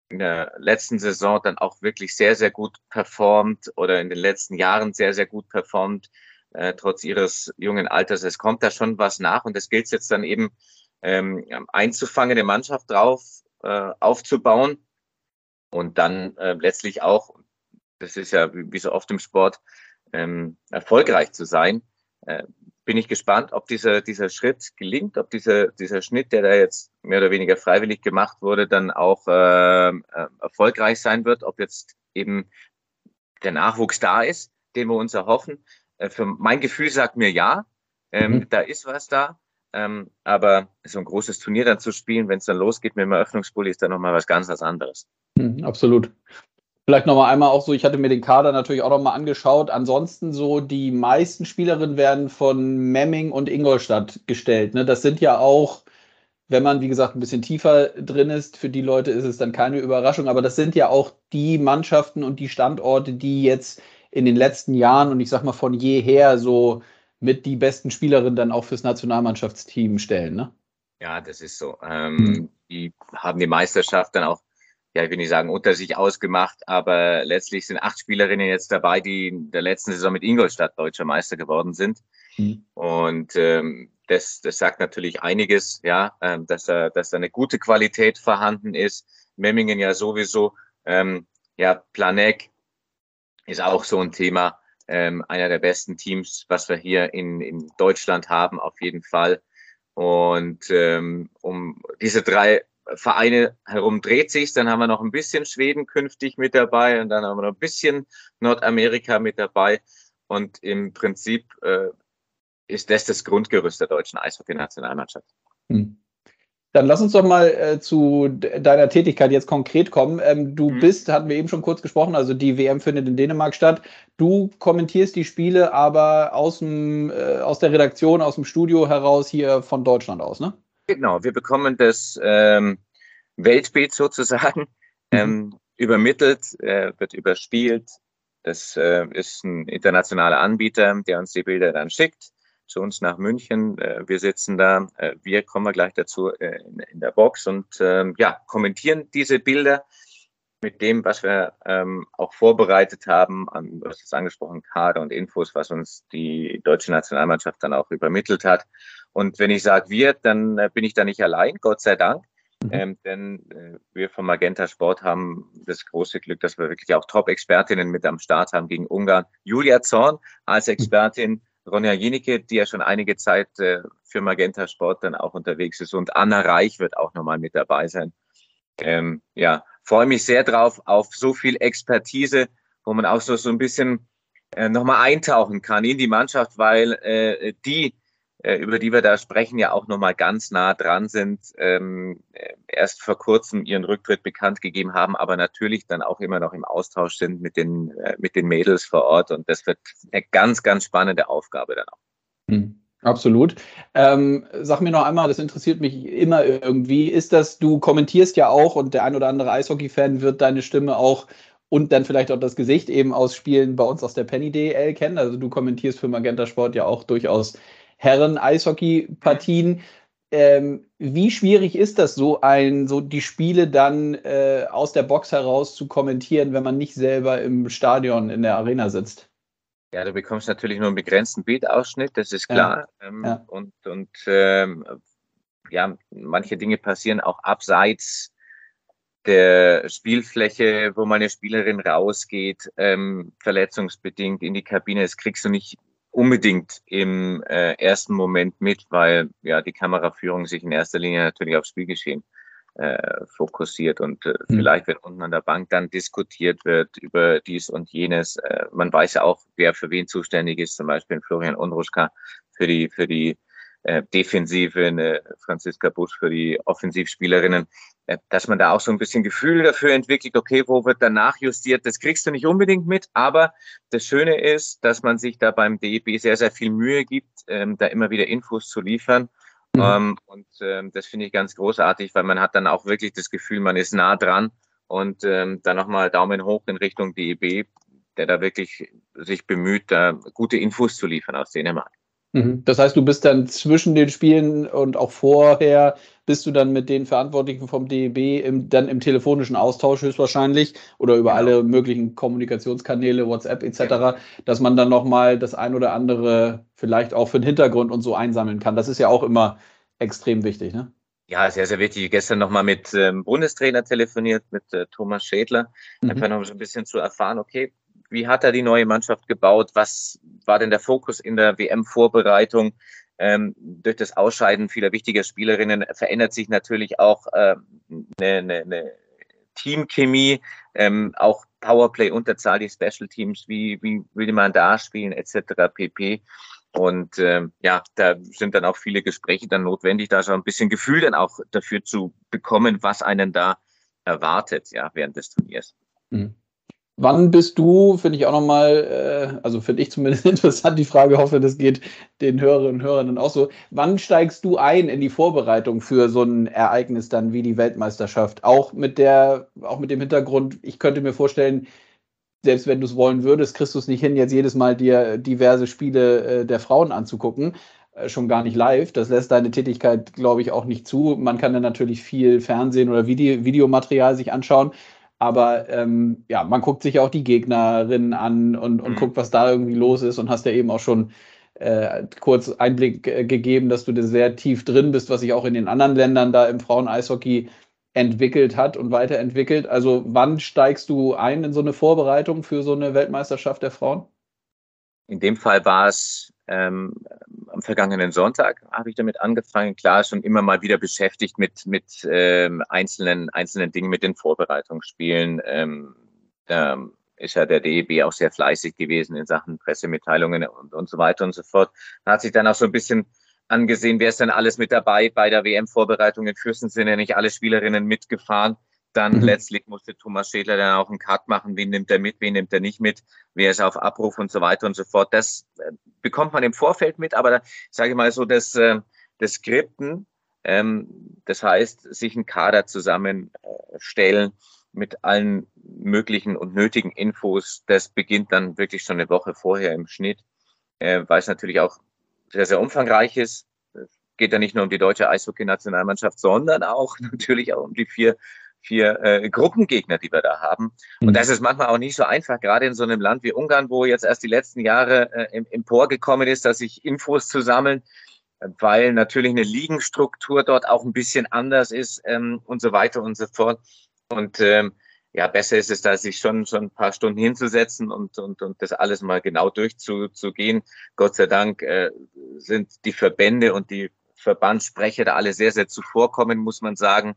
in der letzten Saison dann auch wirklich sehr, sehr gut performt oder in den letzten Jahren sehr, sehr gut performt, äh, trotz ihres jungen Alters. Es kommt da schon was nach und es gilt jetzt dann eben ähm, einzufangen, eine Mannschaft drauf äh, aufzubauen und dann äh, letztlich auch, das ist ja wie, so oft im Sport, ähm, erfolgreich zu sein. Äh, bin ich gespannt, ob dieser, dieser Schritt gelingt, ob dieser, dieser Schnitt, der da jetzt mehr oder weniger freiwillig gemacht wurde, dann auch äh, äh, erfolgreich sein wird, ob jetzt eben der Nachwuchs da ist, den wir uns erhoffen. Äh, für mein Gefühl sagt mir ja, ähm, mhm. da ist was da. Ähm, aber so ein großes Turnier dann zu spielen, wenn es dann losgeht mit dem Eröffnungsbully, ist dann nochmal was ganz was anderes. Mhm, absolut. Vielleicht nochmal einmal auch so, ich hatte mir den Kader natürlich auch nochmal angeschaut. Ansonsten so, die meisten Spielerinnen werden von Memming und Ingolstadt gestellt. Ne? Das sind ja auch, wenn man, wie gesagt, ein bisschen tiefer drin ist, für die Leute ist es dann keine Überraschung, aber das sind ja auch die Mannschaften und die Standorte, die jetzt in den letzten Jahren und ich sag mal von jeher so mit die besten Spielerinnen dann auch fürs Nationalmannschaftsteam stellen, ne? Ja, das ist so. Ähm, mhm. Die haben die Meisterschaft dann auch ja, ich will nicht sagen, unter sich ausgemacht, aber letztlich sind acht Spielerinnen jetzt dabei, die in der letzten Saison mit Ingolstadt deutscher Meister geworden sind. Mhm. Und ähm, das, das sagt natürlich einiges, ja, ähm, dass, da, dass da eine gute Qualität vorhanden ist. Memmingen ja sowieso. Ähm, ja, Planek ist auch so ein Thema. Ähm, einer der besten Teams, was wir hier in, in Deutschland haben, auf jeden Fall. Und ähm, um diese drei Vereine herum dreht sich. Dann haben wir noch ein bisschen Schweden künftig mit dabei und dann haben wir noch ein bisschen Nordamerika mit dabei. Und im Prinzip äh, ist das das Grundgerüst der deutschen Eishockey-Nationalmannschaft. Hm. Dann lass uns doch mal äh, zu deiner Tätigkeit jetzt konkret kommen. Ähm, du mhm. bist, hatten wir eben schon kurz gesprochen, also die WM findet in Dänemark statt. Du kommentierst die Spiele aber aus, dem, äh, aus der Redaktion, aus dem Studio heraus hier von Deutschland aus, ne? Genau, wir bekommen das ähm, Weltbild sozusagen mhm. ähm, übermittelt, äh, wird überspielt. Das äh, ist ein internationaler Anbieter, der uns die Bilder dann schickt zu uns nach München. Äh, wir sitzen da, äh, wir kommen gleich dazu äh, in, der Box und ähm, ja, kommentieren diese Bilder mit dem, was wir ähm, auch vorbereitet haben, an, du hast es angesprochen, Kader und Infos, was uns die deutsche Nationalmannschaft dann auch übermittelt hat. Und wenn ich sage wir, dann äh, bin ich da nicht allein, Gott sei Dank. Mhm. Ähm, denn äh, wir vom Magenta Sport haben das große Glück, dass wir wirklich auch Top-Expertinnen mit am Start haben gegen Ungarn. Julia Zorn als. Expertin, Ronja Jenicke, die ja schon einige Zeit äh, für Magenta Sport dann auch unterwegs ist und Anna Reich wird auch nochmal mit dabei sein. Ähm, ja, freue mich sehr drauf auf so viel Expertise, wo man auch so, so ein bisschen äh, nochmal eintauchen kann in die Mannschaft, weil äh, die über die wir da sprechen, ja auch nochmal ganz nah dran sind, ähm, erst vor kurzem ihren Rücktritt bekannt gegeben haben, aber natürlich dann auch immer noch im Austausch sind mit den, äh, mit den Mädels vor Ort. Und das wird eine ganz, ganz spannende Aufgabe dann auch. Hm. Absolut. Ähm, sag mir noch einmal, das interessiert mich immer irgendwie. Ist das, du kommentierst ja auch und der ein oder andere Eishockey-Fan wird deine Stimme auch und dann vielleicht auch das Gesicht eben aus Spielen bei uns aus der Penny DL kennen. Also du kommentierst für Magenta Sport ja auch durchaus Herren-Eishockey-Partien. Ähm, wie schwierig ist das so, ein, so die Spiele dann äh, aus der Box heraus zu kommentieren, wenn man nicht selber im Stadion in der Arena sitzt? Ja, du bekommst natürlich nur einen begrenzten Bildausschnitt, das ist klar. Ja, ähm, ja. Und, und ähm, ja, manche Dinge passieren auch abseits der Spielfläche, wo meine Spielerin rausgeht, ähm, verletzungsbedingt in die Kabine. Das kriegst du nicht unbedingt im äh, ersten Moment mit, weil ja die Kameraführung sich in erster Linie natürlich aufs Spielgeschehen äh, fokussiert und äh, mhm. vielleicht, wenn unten an der Bank dann diskutiert wird über dies und jenes, äh, man weiß ja auch, wer für wen zuständig ist, zum Beispiel Florian Unruschka für die, für die äh, Defensive, eine Franziska Busch für die Offensivspielerinnen, äh, dass man da auch so ein bisschen Gefühl dafür entwickelt, okay, wo wird danach justiert, das kriegst du nicht unbedingt mit, aber das Schöne ist, dass man sich da beim DEB sehr, sehr viel Mühe gibt, ähm, da immer wieder Infos zu liefern. Mhm. Ähm, und ähm, das finde ich ganz großartig, weil man hat dann auch wirklich das Gefühl, man ist nah dran und ähm, dann nochmal Daumen hoch in Richtung DEB, der da wirklich sich bemüht, da gute Infos zu liefern aus Dänemark. Mhm. Das heißt, du bist dann zwischen den Spielen und auch vorher bist du dann mit den Verantwortlichen vom DEB im, dann im telefonischen Austausch höchstwahrscheinlich oder über genau. alle möglichen Kommunikationskanäle, WhatsApp etc., ja. dass man dann nochmal das ein oder andere vielleicht auch für den Hintergrund und so einsammeln kann. Das ist ja auch immer extrem wichtig, ne? Ja, sehr, sehr wichtig. Gestern nochmal mit ähm, Bundestrainer telefoniert, mit äh, Thomas Schädler, mhm. einfach noch so ein bisschen zu erfahren, okay, wie hat er die neue Mannschaft gebaut? Was war denn der Fokus in der WM-Vorbereitung? Ähm, durch das Ausscheiden vieler wichtiger Spielerinnen verändert sich natürlich auch äh, eine, eine, eine Teamchemie, ähm, auch Powerplay, Unterzahl, die Special Teams, wie, wie will man da spielen, etc. pp. Und ähm, ja, da sind dann auch viele Gespräche dann notwendig, da so ein bisschen Gefühl dann auch dafür zu bekommen, was einen da erwartet, ja, während des Turniers. Mhm. Wann bist du, finde ich auch nochmal, äh, also finde ich zumindest [laughs] interessant, die Frage, hoffe, das geht den Hörerinnen und Hörern auch so. Wann steigst du ein in die Vorbereitung für so ein Ereignis dann wie die Weltmeisterschaft? Auch mit der, auch mit dem Hintergrund, ich könnte mir vorstellen, selbst wenn du es wollen würdest, kriegst du es nicht hin, jetzt jedes Mal dir diverse Spiele äh, der Frauen anzugucken. Äh, schon gar nicht live. Das lässt deine Tätigkeit, glaube ich, auch nicht zu. Man kann dann natürlich viel Fernsehen oder Video Videomaterial sich anschauen. Aber ähm, ja, man guckt sich auch die Gegnerinnen an und, und mhm. guckt, was da irgendwie los ist und hast ja eben auch schon äh, kurz Einblick äh, gegeben, dass du da sehr tief drin bist, was sich auch in den anderen Ländern da im Frauen-Eishockey entwickelt hat und weiterentwickelt. Also wann steigst du ein in so eine Vorbereitung für so eine Weltmeisterschaft der Frauen? In dem Fall war es ähm, am vergangenen Sonntag habe ich damit angefangen. Klar, schon immer mal wieder beschäftigt mit, mit ähm, einzelnen, einzelnen Dingen, mit den Vorbereitungsspielen. Ähm, da ist ja der DEB auch sehr fleißig gewesen in Sachen Pressemitteilungen und, und so weiter und so fort. Da hat sich dann auch so ein bisschen angesehen, wer ist denn alles mit dabei bei der WM-Vorbereitung. In Fürsten sind ja nicht alle Spielerinnen mitgefahren. Dann mhm. letztlich musste Thomas Schädler dann auch einen Cut machen, wen nimmt er mit, wen nimmt er nicht mit, wer ist auf Abruf und so weiter und so fort. Das äh, bekommt man im Vorfeld mit, aber da sage ich mal so, das, äh, das Skripten, ähm, das heißt, sich einen Kader zusammenstellen mit allen möglichen und nötigen Infos, das beginnt dann wirklich schon eine Woche vorher im Schnitt, äh, weil es natürlich auch sehr, sehr umfangreich ist. Es geht ja nicht nur um die deutsche Eishockey-Nationalmannschaft, sondern auch [laughs] natürlich auch um die vier vier äh, Gruppengegner, die wir da haben. Und mhm. das ist manchmal auch nicht so einfach, gerade in so einem Land wie Ungarn, wo jetzt erst die letzten Jahre äh, im, emporgekommen ist, dass sich Infos zu sammeln, weil natürlich eine Liegenstruktur dort auch ein bisschen anders ist ähm, und so weiter und so fort. Und ähm, ja, besser ist es da, sich schon, schon ein paar Stunden hinzusetzen und, und, und das alles mal genau durchzugehen. Gott sei Dank äh, sind die Verbände und die Verbandssprecher da alle sehr, sehr zuvorkommen, muss man sagen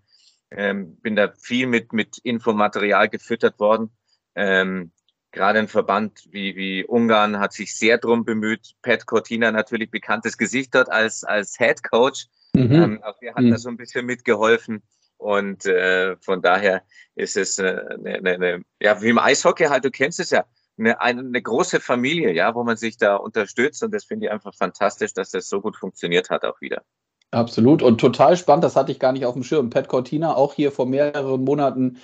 ähm, bin da viel mit, mit Infomaterial gefüttert worden. Ähm, Gerade ein Verband wie, wie Ungarn hat sich sehr drum bemüht. Pat Cortina natürlich bekanntes Gesicht dort als, als Head Coach. Mhm. Ähm, auch der hat mhm. da so ein bisschen mitgeholfen. Und äh, von daher ist es äh, eine, eine, eine, ja, wie im Eishockey halt, du kennst es ja, eine, eine, eine große Familie, ja, wo man sich da unterstützt. Und das finde ich einfach fantastisch, dass das so gut funktioniert hat auch wieder. Absolut und total spannend, das hatte ich gar nicht auf dem Schirm. Pat Cortina auch hier vor mehreren Monaten,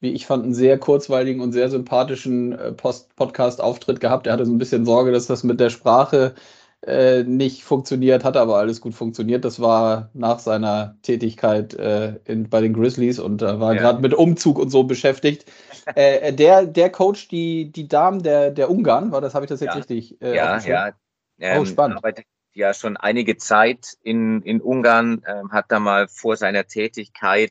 wie ich fand, einen sehr kurzweiligen und sehr sympathischen äh, Podcast-Auftritt gehabt. Er hatte so ein bisschen Sorge, dass das mit der Sprache äh, nicht funktioniert, hat aber alles gut funktioniert. Das war nach seiner Tätigkeit äh, in, bei den Grizzlies und da war ja. gerade mit Umzug und so beschäftigt. [laughs] Äh, der, der Coach die, die Damen der, der Ungarn, war das, habe ich das jetzt ja. richtig? Äh, ja, ja. Ähm, oh, spannend. Arbeitet, ja schon einige Zeit in, in Ungarn, äh, hat da mal vor seiner Tätigkeit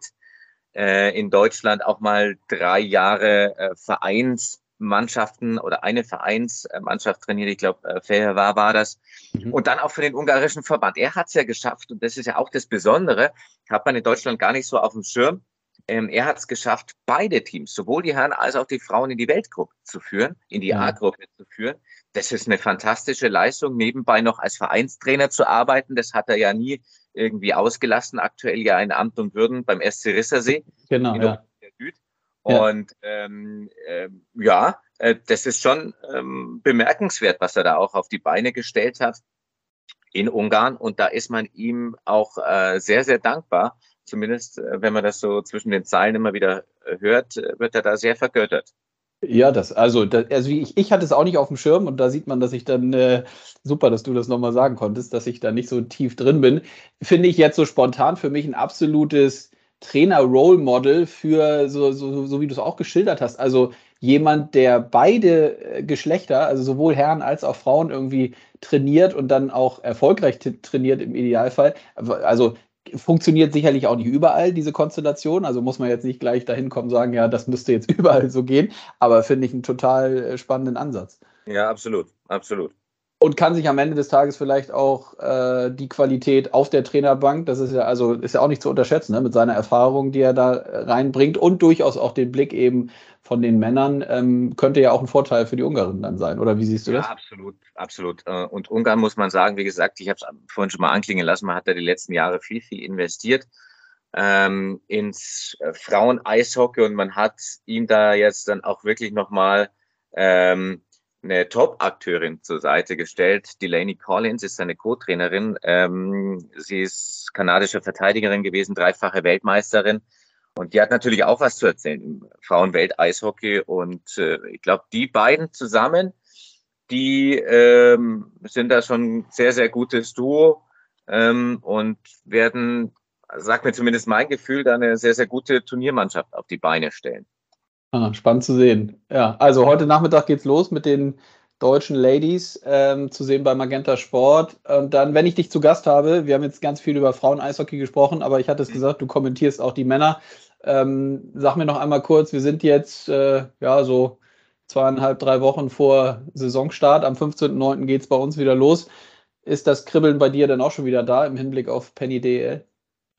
äh, in Deutschland auch mal drei Jahre äh, Vereinsmannschaften oder eine Vereinsmannschaft trainiert. Ich glaube, äh, Feher war, war das. Mhm. Und dann auch für den ungarischen Verband. Er hat es ja geschafft, und das ist ja auch das Besondere, hat man in Deutschland gar nicht so auf dem Schirm. Ähm, er hat es geschafft, beide Teams, sowohl die Herren als auch die Frauen in die Weltgruppe zu führen, in die A-Gruppe zu führen das ist eine fantastische Leistung, nebenbei noch als Vereinstrainer zu arbeiten. Das hat er ja nie irgendwie ausgelassen. Aktuell ja ein Amt und Würden beim SC Rissersee. Genau. Ja. Und ähm, äh, ja, äh, das ist schon ähm, bemerkenswert, was er da auch auf die Beine gestellt hat in Ungarn. Und da ist man ihm auch äh, sehr, sehr dankbar. Zumindest, äh, wenn man das so zwischen den Zeilen immer wieder äh, hört, äh, wird er da sehr vergöttert. Ja, das, also, das, also ich, ich hatte es auch nicht auf dem Schirm und da sieht man, dass ich dann, äh, super, dass du das nochmal sagen konntest, dass ich da nicht so tief drin bin. Finde ich jetzt so spontan für mich ein absolutes Trainer-Role-Model für, so, so, so wie du es auch geschildert hast. Also jemand, der beide Geschlechter, also sowohl Herren als auch Frauen irgendwie trainiert und dann auch erfolgreich trainiert im Idealfall. Also funktioniert sicherlich auch nicht überall, diese Konstellation. Also muss man jetzt nicht gleich dahin kommen und sagen, ja, das müsste jetzt [laughs] überall so gehen. Aber finde ich einen total äh, spannenden Ansatz. Ja, absolut, absolut. Und kann sich am Ende des Tages vielleicht auch äh, die Qualität auf der Trainerbank, das ist ja also ist ja auch nicht zu unterschätzen, ne, mit seiner Erfahrung, die er da reinbringt und durchaus auch den Blick eben von den Männern, ähm, könnte ja auch ein Vorteil für die Ungarin dann sein. Oder wie siehst du das? Ja, absolut, absolut. Äh, und Ungarn muss man sagen, wie gesagt, ich habe es vorhin schon mal anklingen lassen, man hat da die letzten Jahre viel, viel investiert ähm, ins äh, Frauen-Eishockey und man hat ihm da jetzt dann auch wirklich nochmal ähm, eine Top-Akteurin zur Seite gestellt. Delaney Collins ist seine Co-Trainerin. Ähm, sie ist kanadische Verteidigerin gewesen, dreifache Weltmeisterin. Und die hat natürlich auch was zu erzählen im Frauenwelt-Eishockey. Und äh, ich glaube, die beiden zusammen, die ähm, sind da schon sehr, sehr gutes Duo ähm, und werden, sagt mir zumindest mein Gefühl, da eine sehr, sehr gute Turniermannschaft auf die Beine stellen. Ah, spannend zu sehen. Ja, also heute Nachmittag geht's los mit den deutschen Ladies ähm, zu sehen bei Magenta Sport. Und dann, wenn ich dich zu Gast habe, wir haben jetzt ganz viel über Frauen-Eishockey gesprochen, aber ich hatte es gesagt, du kommentierst auch die Männer. Ähm, sag mir noch einmal kurz, wir sind jetzt äh, ja so zweieinhalb, drei Wochen vor Saisonstart. Am 15.09. geht es bei uns wieder los. Ist das Kribbeln bei dir dann auch schon wieder da im Hinblick auf Penny DL?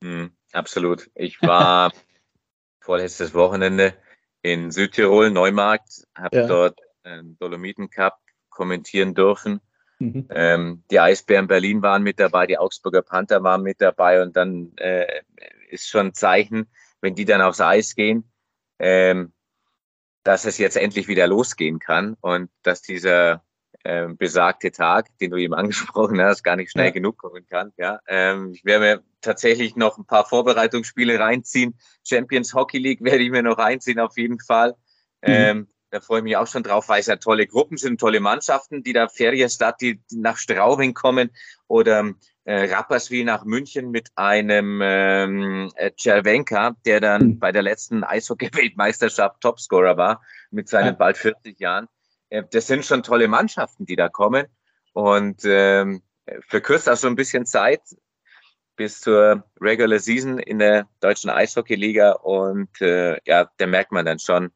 Mm, absolut. Ich war [laughs] vorletztes Wochenende in Südtirol, Neumarkt, habe ja. dort einen Dolomiten Cup kommentieren dürfen. Mhm. Ähm, die Eisbären Berlin waren mit dabei, die Augsburger Panther waren mit dabei und dann äh, ist schon ein Zeichen, wenn die dann aufs Eis gehen, ähm, dass es jetzt endlich wieder losgehen kann und dass dieser äh, besagte Tag, den du eben [laughs] angesprochen hast, gar nicht schnell ja. genug kommen kann. Ja, ähm, ich werde mir tatsächlich noch ein paar Vorbereitungsspiele reinziehen. Champions Hockey League werde ich mir noch reinziehen auf jeden Fall. Mhm. Ähm, da freue ich mich auch schon drauf, weil es ja tolle Gruppen sind, tolle Mannschaften, die da Ferienstadt, die nach Straubing kommen oder äh, Rapperswil nach München mit einem ähm, äh, Cervenka, der dann mhm. bei der letzten Eishockey-Weltmeisterschaft Topscorer war mit seinen ja. bald 40 Jahren. Äh, das sind schon tolle Mannschaften, die da kommen. Und ähm, verkürzt auch so ein bisschen Zeit bis zur Regular Season in der deutschen Eishockey-Liga. Und äh, ja, da merkt man dann schon,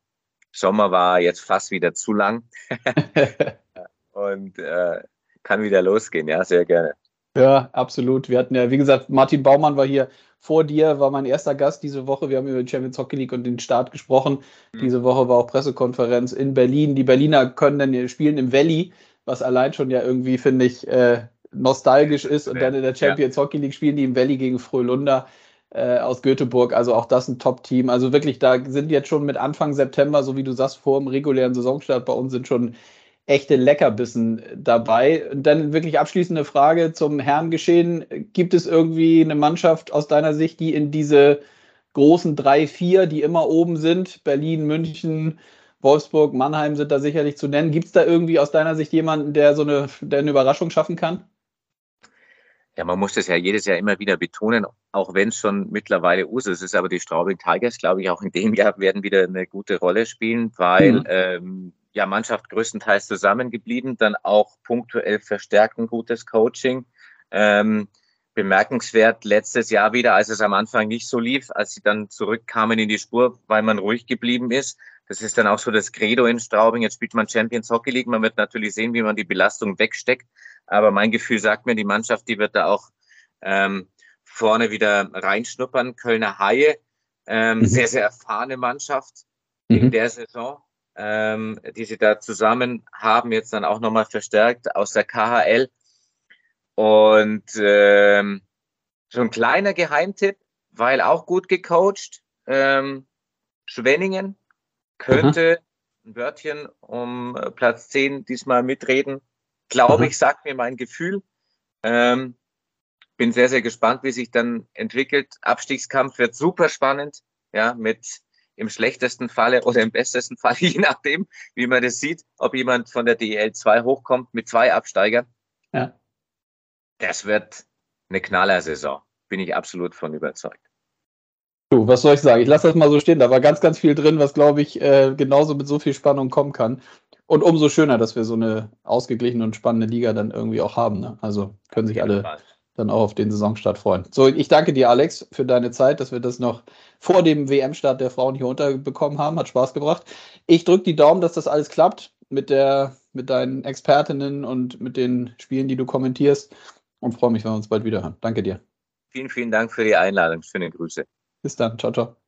Sommer war jetzt fast wieder zu lang. [laughs] und äh, kann wieder losgehen, ja, sehr gerne. Ja, absolut. Wir hatten ja, wie gesagt, Martin Baumann war hier vor dir, war mein erster Gast diese Woche. Wir haben über die Champions Hockey League und den Start gesprochen. Mhm. Diese Woche war auch Pressekonferenz in Berlin. Die Berliner können dann spielen im Valley, was allein schon ja irgendwie, finde ich, äh, nostalgisch ist. Und dann in der Champions ja. Hockey League spielen die im Valley gegen Frölunda äh, aus Göteborg. Also auch das ein Top-Team. Also wirklich, da sind jetzt schon mit Anfang September, so wie du sagst, vor dem regulären Saisonstart bei uns sind schon echte Leckerbissen dabei. Und dann wirklich abschließende Frage zum Herrengeschehen. Gibt es irgendwie eine Mannschaft aus deiner Sicht, die in diese großen drei, vier, die immer oben sind, Berlin, München, Wolfsburg, Mannheim sind da sicherlich zu nennen. Gibt es da irgendwie aus deiner Sicht jemanden, der so eine, der eine Überraschung schaffen kann? Ja, man muss das ja jedes Jahr immer wieder betonen, auch wenn es schon mittlerweile Usus ist. Aber die Straubing Tigers, glaube ich, auch in dem Jahr werden wieder eine gute Rolle spielen, weil mhm. ähm, ja Mannschaft größtenteils zusammengeblieben, dann auch punktuell verstärkt ein gutes Coaching. Ähm, bemerkenswert letztes Jahr wieder, als es am Anfang nicht so lief, als sie dann zurückkamen in die Spur, weil man ruhig geblieben ist. Das ist dann auch so das Credo in Straubing. Jetzt spielt man Champions Hockey League. Man wird natürlich sehen, wie man die Belastung wegsteckt. Aber mein Gefühl sagt mir, die Mannschaft, die wird da auch ähm, vorne wieder reinschnuppern. Kölner Haie, ähm, mhm. sehr, sehr erfahrene Mannschaft mhm. in der Saison, ähm, die sie da zusammen haben, jetzt dann auch nochmal verstärkt aus der KHL. Und ähm, so ein kleiner Geheimtipp, weil auch gut gecoacht. Ähm, Schwenningen könnte Aha. ein Wörtchen um Platz 10 diesmal mitreden glaube ich, sagt mir mein Gefühl. Ähm, bin sehr, sehr gespannt, wie sich dann entwickelt. Abstiegskampf wird super spannend, ja, mit im schlechtesten Falle oder im bestesten Fall, [laughs] je nachdem, wie man das sieht, ob jemand von der DL 2 hochkommt mit zwei Absteigern. Ja. Das wird eine Knallersaison. Bin ich absolut von überzeugt. Du, was soll ich sagen? Ich lasse das mal so stehen. Da war ganz, ganz viel drin, was, glaube ich, äh, genauso mit so viel Spannung kommen kann. Und umso schöner, dass wir so eine ausgeglichene und spannende Liga dann irgendwie auch haben. Ne? Also können sich alle dann auch auf den Saisonstart freuen. So, ich danke dir, Alex, für deine Zeit, dass wir das noch vor dem WM-Start der Frauen hier unterbekommen haben. Hat Spaß gebracht. Ich drücke die Daumen, dass das alles klappt mit, der, mit deinen Expertinnen und mit den Spielen, die du kommentierst. Und freue mich, wenn wir uns bald wieder hören. Danke dir. Vielen, vielen Dank für die Einladung. Schöne Grüße. Bis dann. Ciao, ciao.